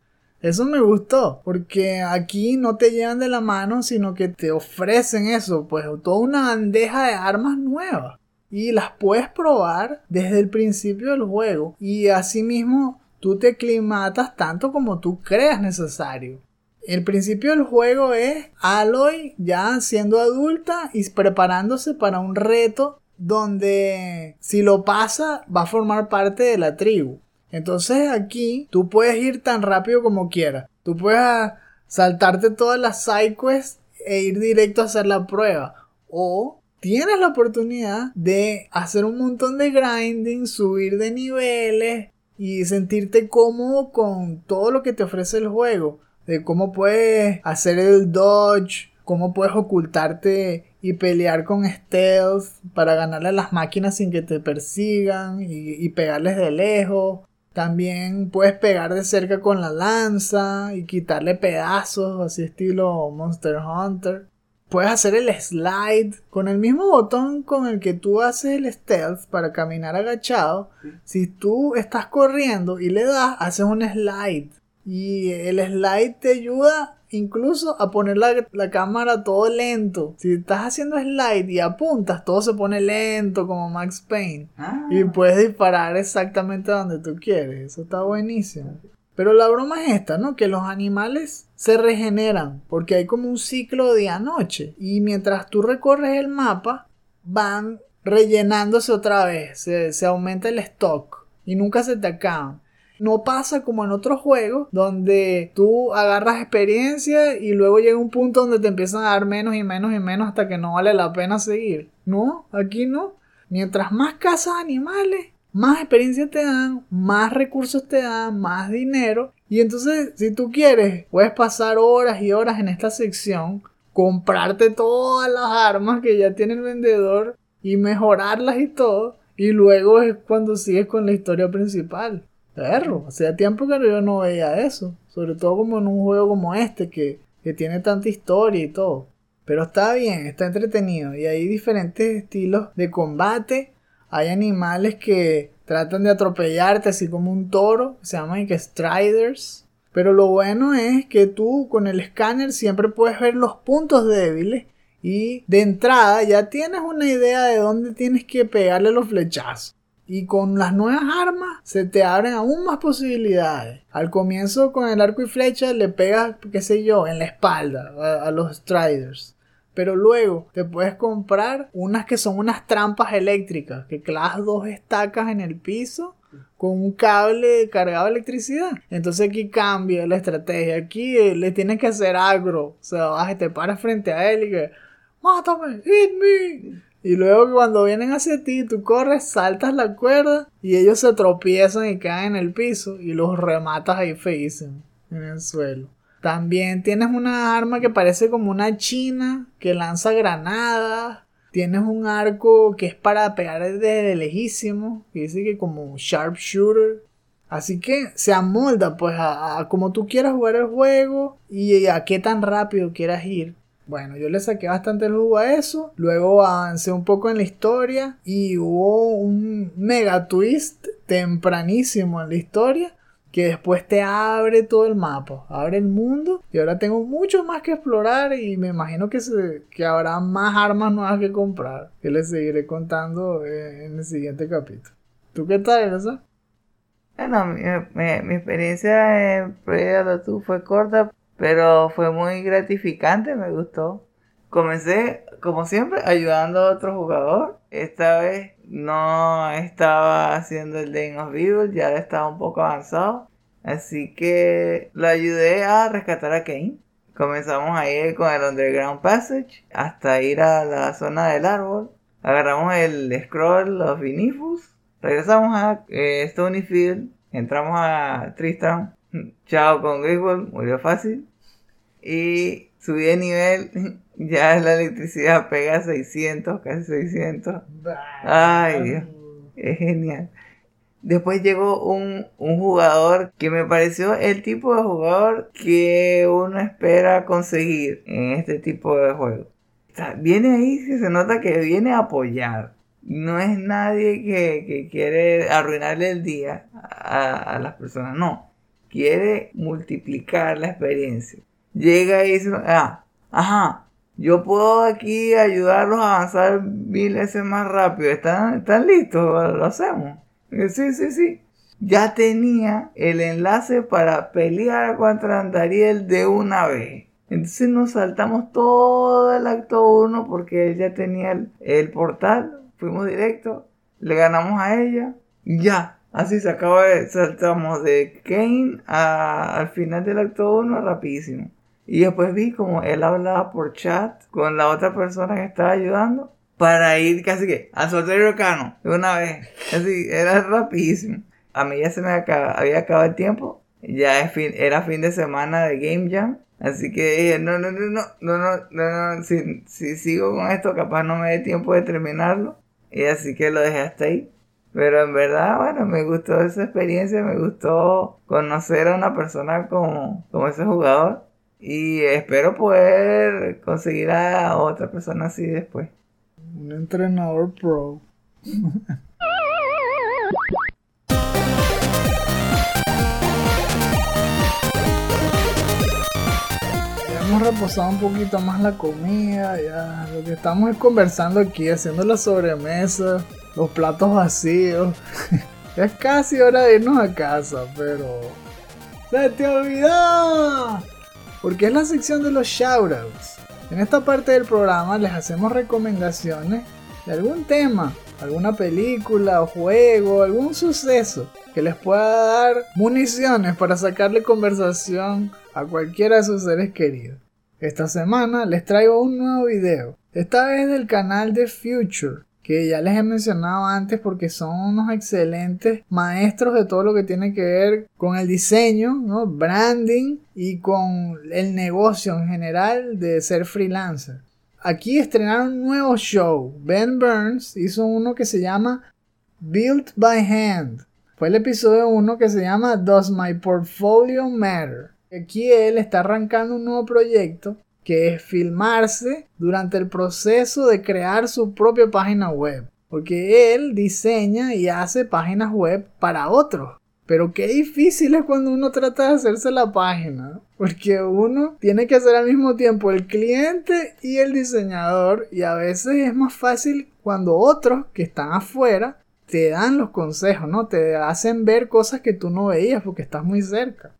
Eso me gustó, porque aquí no te llevan de la mano, sino que te ofrecen eso, pues toda una bandeja de armas nuevas. Y las puedes probar desde el principio del juego. Y asimismo, tú te aclimatas tanto como tú creas necesario. El principio del juego es Aloy ya siendo adulta y preparándose para un reto donde si lo pasa va a formar parte de la tribu. Entonces aquí tú puedes ir tan rápido como quieras. Tú puedes saltarte todas las side quests e ir directo a hacer la prueba. O tienes la oportunidad de hacer un montón de grinding, subir de niveles y sentirte cómodo con todo lo que te ofrece el juego. De cómo puedes hacer el dodge, cómo puedes ocultarte y pelear con stealth para ganarle a las máquinas sin que te persigan y, y pegarles de lejos también puedes pegar de cerca con la lanza y quitarle pedazos, así estilo Monster Hunter. Puedes hacer el slide con el mismo botón con el que tú haces el stealth para caminar agachado. Si tú estás corriendo y le das, haces un slide. Y el slide te ayuda incluso a poner la, cámara todo lento. Si estás haciendo slide y apuntas, todo se pone lento como Max Payne. Ah. Y puedes disparar exactamente donde tú quieres. Eso está buenísimo. Pero la broma es esta, ¿no? Que los animales se regeneran porque hay como un ciclo día-noche. Y mientras tú recorres el mapa, van rellenándose otra vez. Se, se aumenta el stock y nunca se te acaban. No pasa como en otros juegos donde tú agarras experiencia y luego llega un punto donde te empiezan a dar menos y menos y menos hasta que no vale la pena seguir. No, aquí no. Mientras más cazas animales, más experiencia te dan, más recursos te dan, más dinero. Y entonces, si tú quieres, puedes pasar horas y horas en esta sección, comprarte todas las armas que ya tiene el vendedor y mejorarlas y todo. Y luego es cuando sigues con la historia principal. Perro, hacía tiempo que yo no veía eso. Sobre todo como en un juego como este, que, que tiene tanta historia y todo. Pero está bien, está entretenido. Y hay diferentes estilos de combate. Hay animales que tratan de atropellarte, así como un toro. Se llaman que Striders. Pero lo bueno es que tú con el escáner siempre puedes ver los puntos débiles y de entrada ya tienes una idea de dónde tienes que pegarle los flechazos. Y con las nuevas armas se te abren aún más posibilidades. Al comienzo con el arco y flecha le pegas, qué sé yo, en la espalda a, los Striders. Pero luego te puedes comprar unas que son unas trampas eléctricas, que clavas dos estacas en el piso con un cable cargado de electricidad. Entonces aquí cambia la estrategia. Aquí eh, le tienes que hacer agro. O sea, vas te paras frente a él y que mátame, hit me. Y luego cuando vienen hacia ti, tú corres, saltas la cuerda y ellos se tropiezan y caen en el piso y los rematas ahí feísimo en el suelo. También tienes una arma que parece como una china que lanza granadas. Tienes un arco que es para pegar desde lejísimo, que dice que como sharpshooter. Así que se amolda pues a, a como tú quieras jugar el juego y a qué tan rápido quieras ir. Bueno, yo le saqué bastante el jugo a eso. Luego avancé un poco en la historia y hubo un mega twist tempranísimo en la historia que después te abre todo el mapa, abre el mundo y ahora tengo mucho más que explorar y me imagino que, que habrá más armas nuevas que comprar, que les seguiré contando eh, en el siguiente capítulo. ¿Tú qué tal, Elsa? Bueno, mi, mi, experiencia en Project 2 fue corta, pero fue muy gratificante, me gustó. Comencé, como siempre, ayudando a otro jugador. Esta vez no estaba haciendo el Day of Evil, ya estaba un poco avanzado. Así que lo ayudé a rescatar a Kane. Comenzamos ahí con el Underground Passage hasta ir a la zona del árbol. Agarramos el Scroll of Vinifus. Regresamos a eh, Stonyfield. Entramos a Tristram. Chao con Griswold, murió fácil. Y subí de nivel, ya la electricidad pega a 600, casi 600. Ay, Dios, es genial. Después llegó un, jugador que me pareció el tipo de jugador que uno espera conseguir en este tipo de juego. viene ahí, se nota que viene a apoyar. No es nadie que, quiere arruinarle el día a, a las personas, no. Quiere multiplicar la experiencia llega y dice, ah, ajá, yo puedo aquí ayudarlos a avanzar mil veces más rápido. ¿Están, están listos? ¿Lo hacemos? Sí, sí, sí. Ya tenía el enlace para pelear contra Andariel de una vez. Entonces nos saltamos todo el acto 1 porque él ya tenía el, portal. Fuimos directo, le ganamos a ella. Ya, así se acaba de saltamos de Kane al final del acto 1 rapidísimo. Y después vi como él hablaba por chat con la otra persona que estaba ayudando para ir casi que al soltero cano de una vez. Así, era rapidísimo. A mí ya se me había acabado el tiempo. Ya fin, era fin de semana de Game Jam. Así que dije, no, no, no, no, no, no, no, no. Si, si sigo con esto, capaz no me dé tiempo de terminarlo. Y así que lo dejé hasta ahí. Pero en verdad, bueno, me gustó esa experiencia, me gustó conocer a una persona como, como ese jugador. Y espero poder conseguir a otra persona así después. Un entrenador pro. ya hemos reposado un poquito más la comida, ya lo que estamos es conversando aquí, haciendo la sobremesa, los platos vacíos. es casi hora de irnos a casa, pero... ¡Se te olvidó! Porque es la sección de los shoutouts. En esta parte del programa les hacemos recomendaciones de algún tema alguna película o juego, algún suceso que les pueda dar municiones para sacarle conversación a cualquiera de sus seres queridos. Esta semana les traigo un nuevo video, esta vez del canal de Future, que ya les he mencionado antes porque son unos excelentes maestros de todo lo que tiene que ver con el diseño, ¿no? branding y con el negocio en general de ser freelancer. Aquí estrenaron un nuevo show. Ben Burns hizo uno que se llama Built by Hand. Fue el episodio 1 que se llama Does My Portfolio Matter? Aquí él está arrancando un nuevo proyecto que es filmarse durante el proceso de crear su propia página web. Porque él diseña y hace páginas web para otros. Pero qué difícil es cuando uno trata de hacerse la página. Porque uno tiene que ser al mismo tiempo el cliente y el diseñador. Y a veces es más fácil cuando otros que están afuera te dan los consejos, ¿no? Te hacen ver cosas que tú no veías porque estás muy cerca.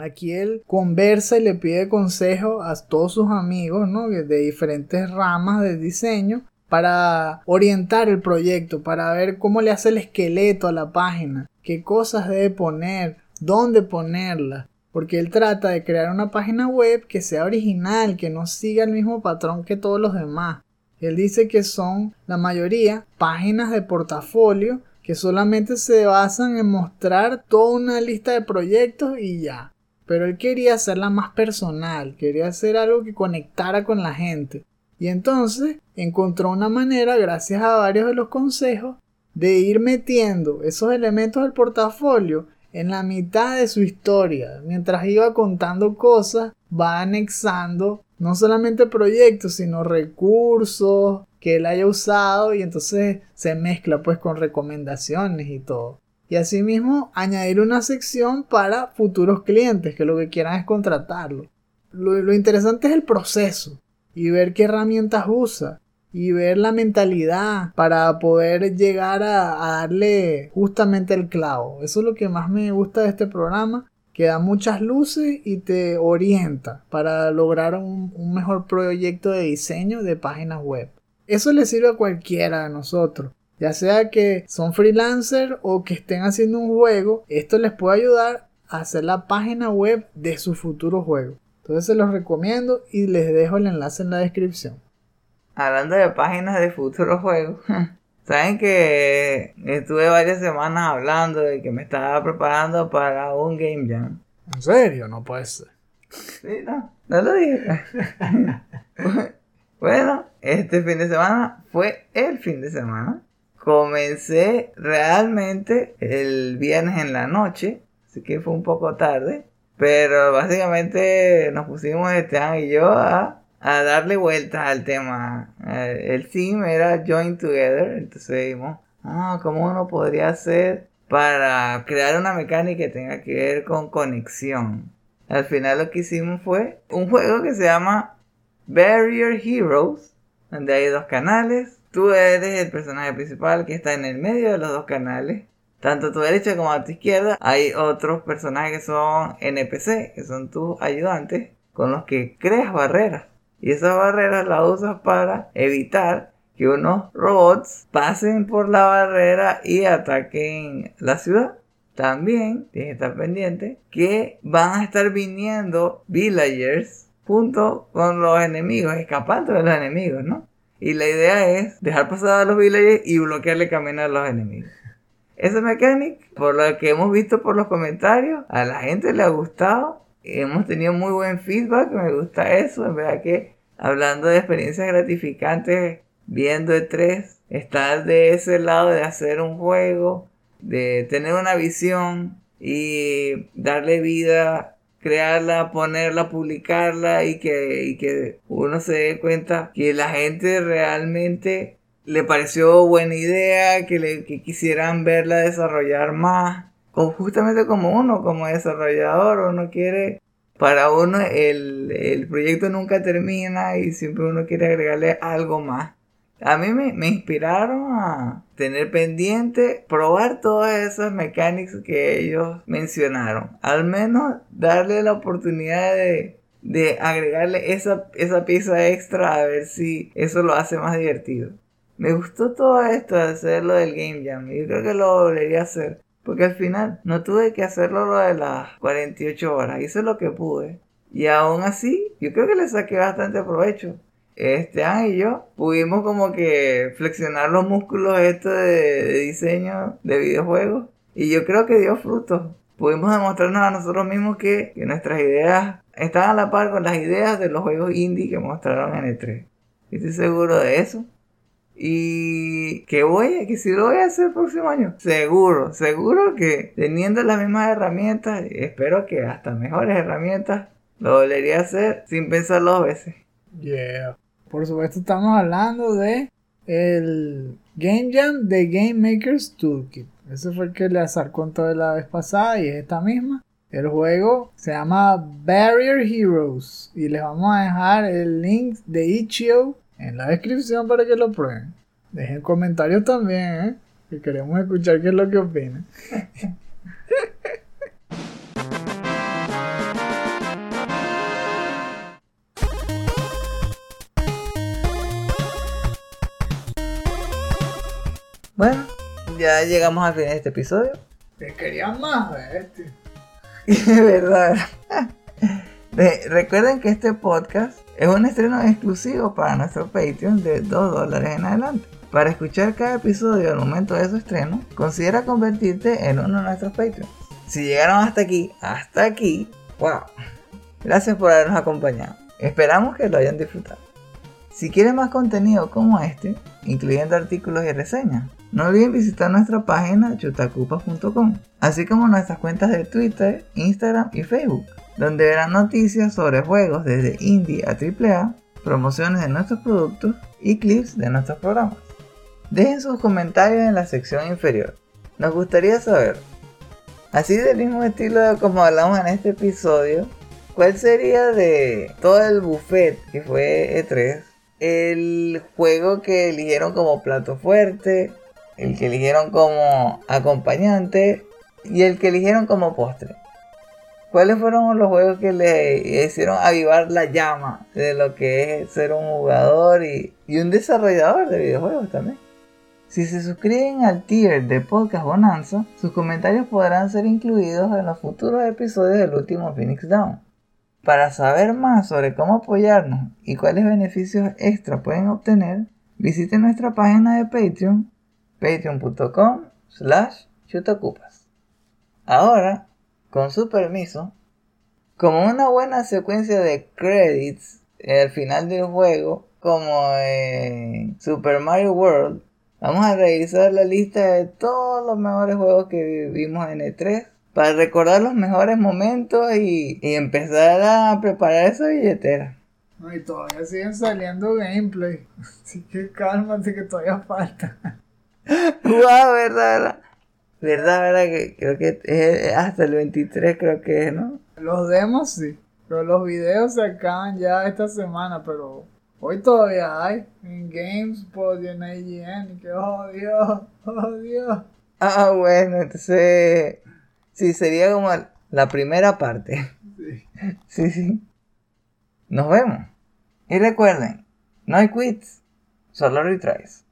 Aquí él conversa y le pide consejo a todos sus amigos, ¿no? De diferentes ramas de diseño para orientar el proyecto, para ver cómo le hace el esqueleto a la página, qué cosas debe poner, dónde ponerla, porque él trata de crear una página web que sea original, que no siga el mismo patrón que todos los demás. Él dice que son la mayoría páginas de portafolio que solamente se basan en mostrar toda una lista de proyectos y ya. Pero él quería hacerla más personal, quería hacer algo que conectara con la gente. Y entonces encontró una manera, gracias a varios de los consejos, de ir metiendo esos elementos del portafolio en la mitad de su historia. Mientras iba contando cosas, va anexando no solamente proyectos, sino recursos que él haya usado y entonces se mezcla pues con recomendaciones y todo y asimismo añadir una sección para futuros clientes que lo que quieran es contratarlo. Lo, interesante es el proceso y ver qué herramientas usa y ver la mentalidad para poder llegar a, darle justamente el clavo. Eso es lo que más me gusta de este programa, que da muchas luces y te orienta para lograr un, un mejor proyecto de diseño de páginas web. Eso le sirve a cualquiera de nosotros. Ya sea que son freelancers o que estén haciendo un juego, esto les puede ayudar a hacer la página web de su futuro juego. Entonces se los recomiendo y les dejo el enlace en la descripción. Hablando de páginas de futuros juegos, saben que estuve varias semanas hablando de que me estaba preparando para un Game Jam. ¿En serio? No puede ser. Sí, no, no lo dije. bueno, este fin de semana fue el fin de semana Comencé realmente el viernes en la noche, así que fue un poco tarde, pero básicamente nos pusimos Esteban y yo a, darle vueltas al tema. Eh, el theme era Join Together, entonces vimos, ah, ¿cómo uno podría hacer para crear una mecánica que tenga que ver con conexión? Al final lo que hicimos fue un juego que se llama Barrier Heroes, donde hay dos canales Tú eres el personaje principal que está en el medio de los dos canales. Tanto a tu derecha como a tu izquierda hay otros personajes que son NPC, que son tus ayudantes, con los que creas barreras. Y esas barreras las usas para evitar que unos robots pasen por la barrera y ataquen la ciudad. También tienes que estar pendiente que van a estar viniendo villagers junto con los enemigos, escapando de los enemigos, ¿no? Y la idea es dejar pasar a los villagers y bloquearle camino a los enemigos. Esa mecánica, por lo que hemos visto por los comentarios, a la gente le ha gustado. Hemos tenido muy buen feedback, me gusta eso. En verdad que hablando de experiencias gratificantes, viendo E3, estar de ese lado de hacer un juego, de tener una visión y darle vida crearla, ponerla, publicarla y que, que uno se dé cuenta que la gente realmente le pareció buena idea, que, le, quisieran verla desarrollar más. O justamente como uno, como desarrollador, uno quiere, para uno el, el proyecto nunca termina y siempre uno quiere agregarle algo más a mí me, inspiraron a tener pendiente, probar todas esas mecánicas que ellos mencionaron. Al menos darle la oportunidad de, agregarle esa, esa pieza extra a ver si eso lo hace más divertido. Me gustó todo esto de hacer lo del Game Jam. Yo creo que lo volvería a hacer. Porque al final no tuve que hacerlo lo de las 48 horas. Hice lo que pude. Y aún así, yo creo que le saqué bastante provecho. Esteban y yo pudimos como que flexionar los músculos estos de, diseño de videojuegos. Y yo creo que dio frutos. Pudimos demostrarnos a nosotros mismos que, que nuestras ideas están a la par con las ideas de los juegos indie que mostraron en E3. Estoy seguro de eso. Y que voy, que si lo voy a hacer el próximo año. Seguro, seguro que teniendo las mismas herramientas, espero que hasta mejores herramientas, lo volvería a hacer sin pensar dos veces. Yeah. Por supuesto estamos hablando de el Game Jam de Game Makers Toolkit. Ese fue el que le acercó de la vez pasada y es esta misma. El juego se llama Barrier Heroes y les vamos a dejar el link de Itch.io en la descripción para que lo prueben. Dejen comentarios también, ¿eh? que queremos escuchar qué es lo que opinan. ya llegamos al fin de este episodio. Te querían más, este. verdad. Eh, recuerden que este podcast es un estreno exclusivo para nuestro Patreon de 2 dólares en adelante. Para escuchar cada episodio al momento de su estreno, considera convertirte en uno de nuestros Patreons. Si llegaron hasta aquí, hasta aquí, wow. Gracias por habernos acompañado. Esperamos que lo hayan disfrutado. Si quieren más contenido como este, incluyendo artículos y reseñas, no olviden visitar nuestra página chutacupas.com, así como nuestras cuentas de Twitter, Instagram y Facebook donde verán noticias sobre juegos desde indie a AAA, promociones de nuestros productos y clips de nuestros programas. Dejen sus comentarios en la sección inferior. Nos gustaría saber, así del mismo estilo como hablamos en este episodio, cuál sería de todo el buffet que fue E3 el juego que eligieron como plato fuerte, el que eligieron como acompañante y el que eligieron como postre. ¿Cuáles fueron los juegos que le hicieron avivar la llama de lo que es ser un jugador y, un desarrollador de videojuegos también? Si se suscriben al tier de Podcast Bonanza, sus comentarios podrán ser incluidos en los futuros episodios del último Phoenix Down. Para saber más sobre cómo apoyarnos y cuáles beneficios extra pueden obtener, visiten nuestra página de Patreon, patreon.com slash chutacupas. Ahora con su permiso, como una buena secuencia de credits al final del juego, como en Super Mario World, vamos a revisar la lista de todos los mejores juegos que vimos en E3 para recordar los mejores momentos y, empezar a preparar esa billetera. y todavía siguen saliendo gameplay. Así que cálmate que todavía falta. wow, verdad. ¿Verdad? ¿Verdad? Que creo que es hasta el 23 creo que es, ¿no? Los demos sí. Pero los videos se acaban ya esta semana, pero hoy todavía hay. En GameSpot y en IGN. Que, oh Dios, oh Dios. Ah, bueno, entonces. Sí, sería como la primera parte. Sí. Sí, sí. Nos vemos. Y recuerden, no hay quits, solo retries.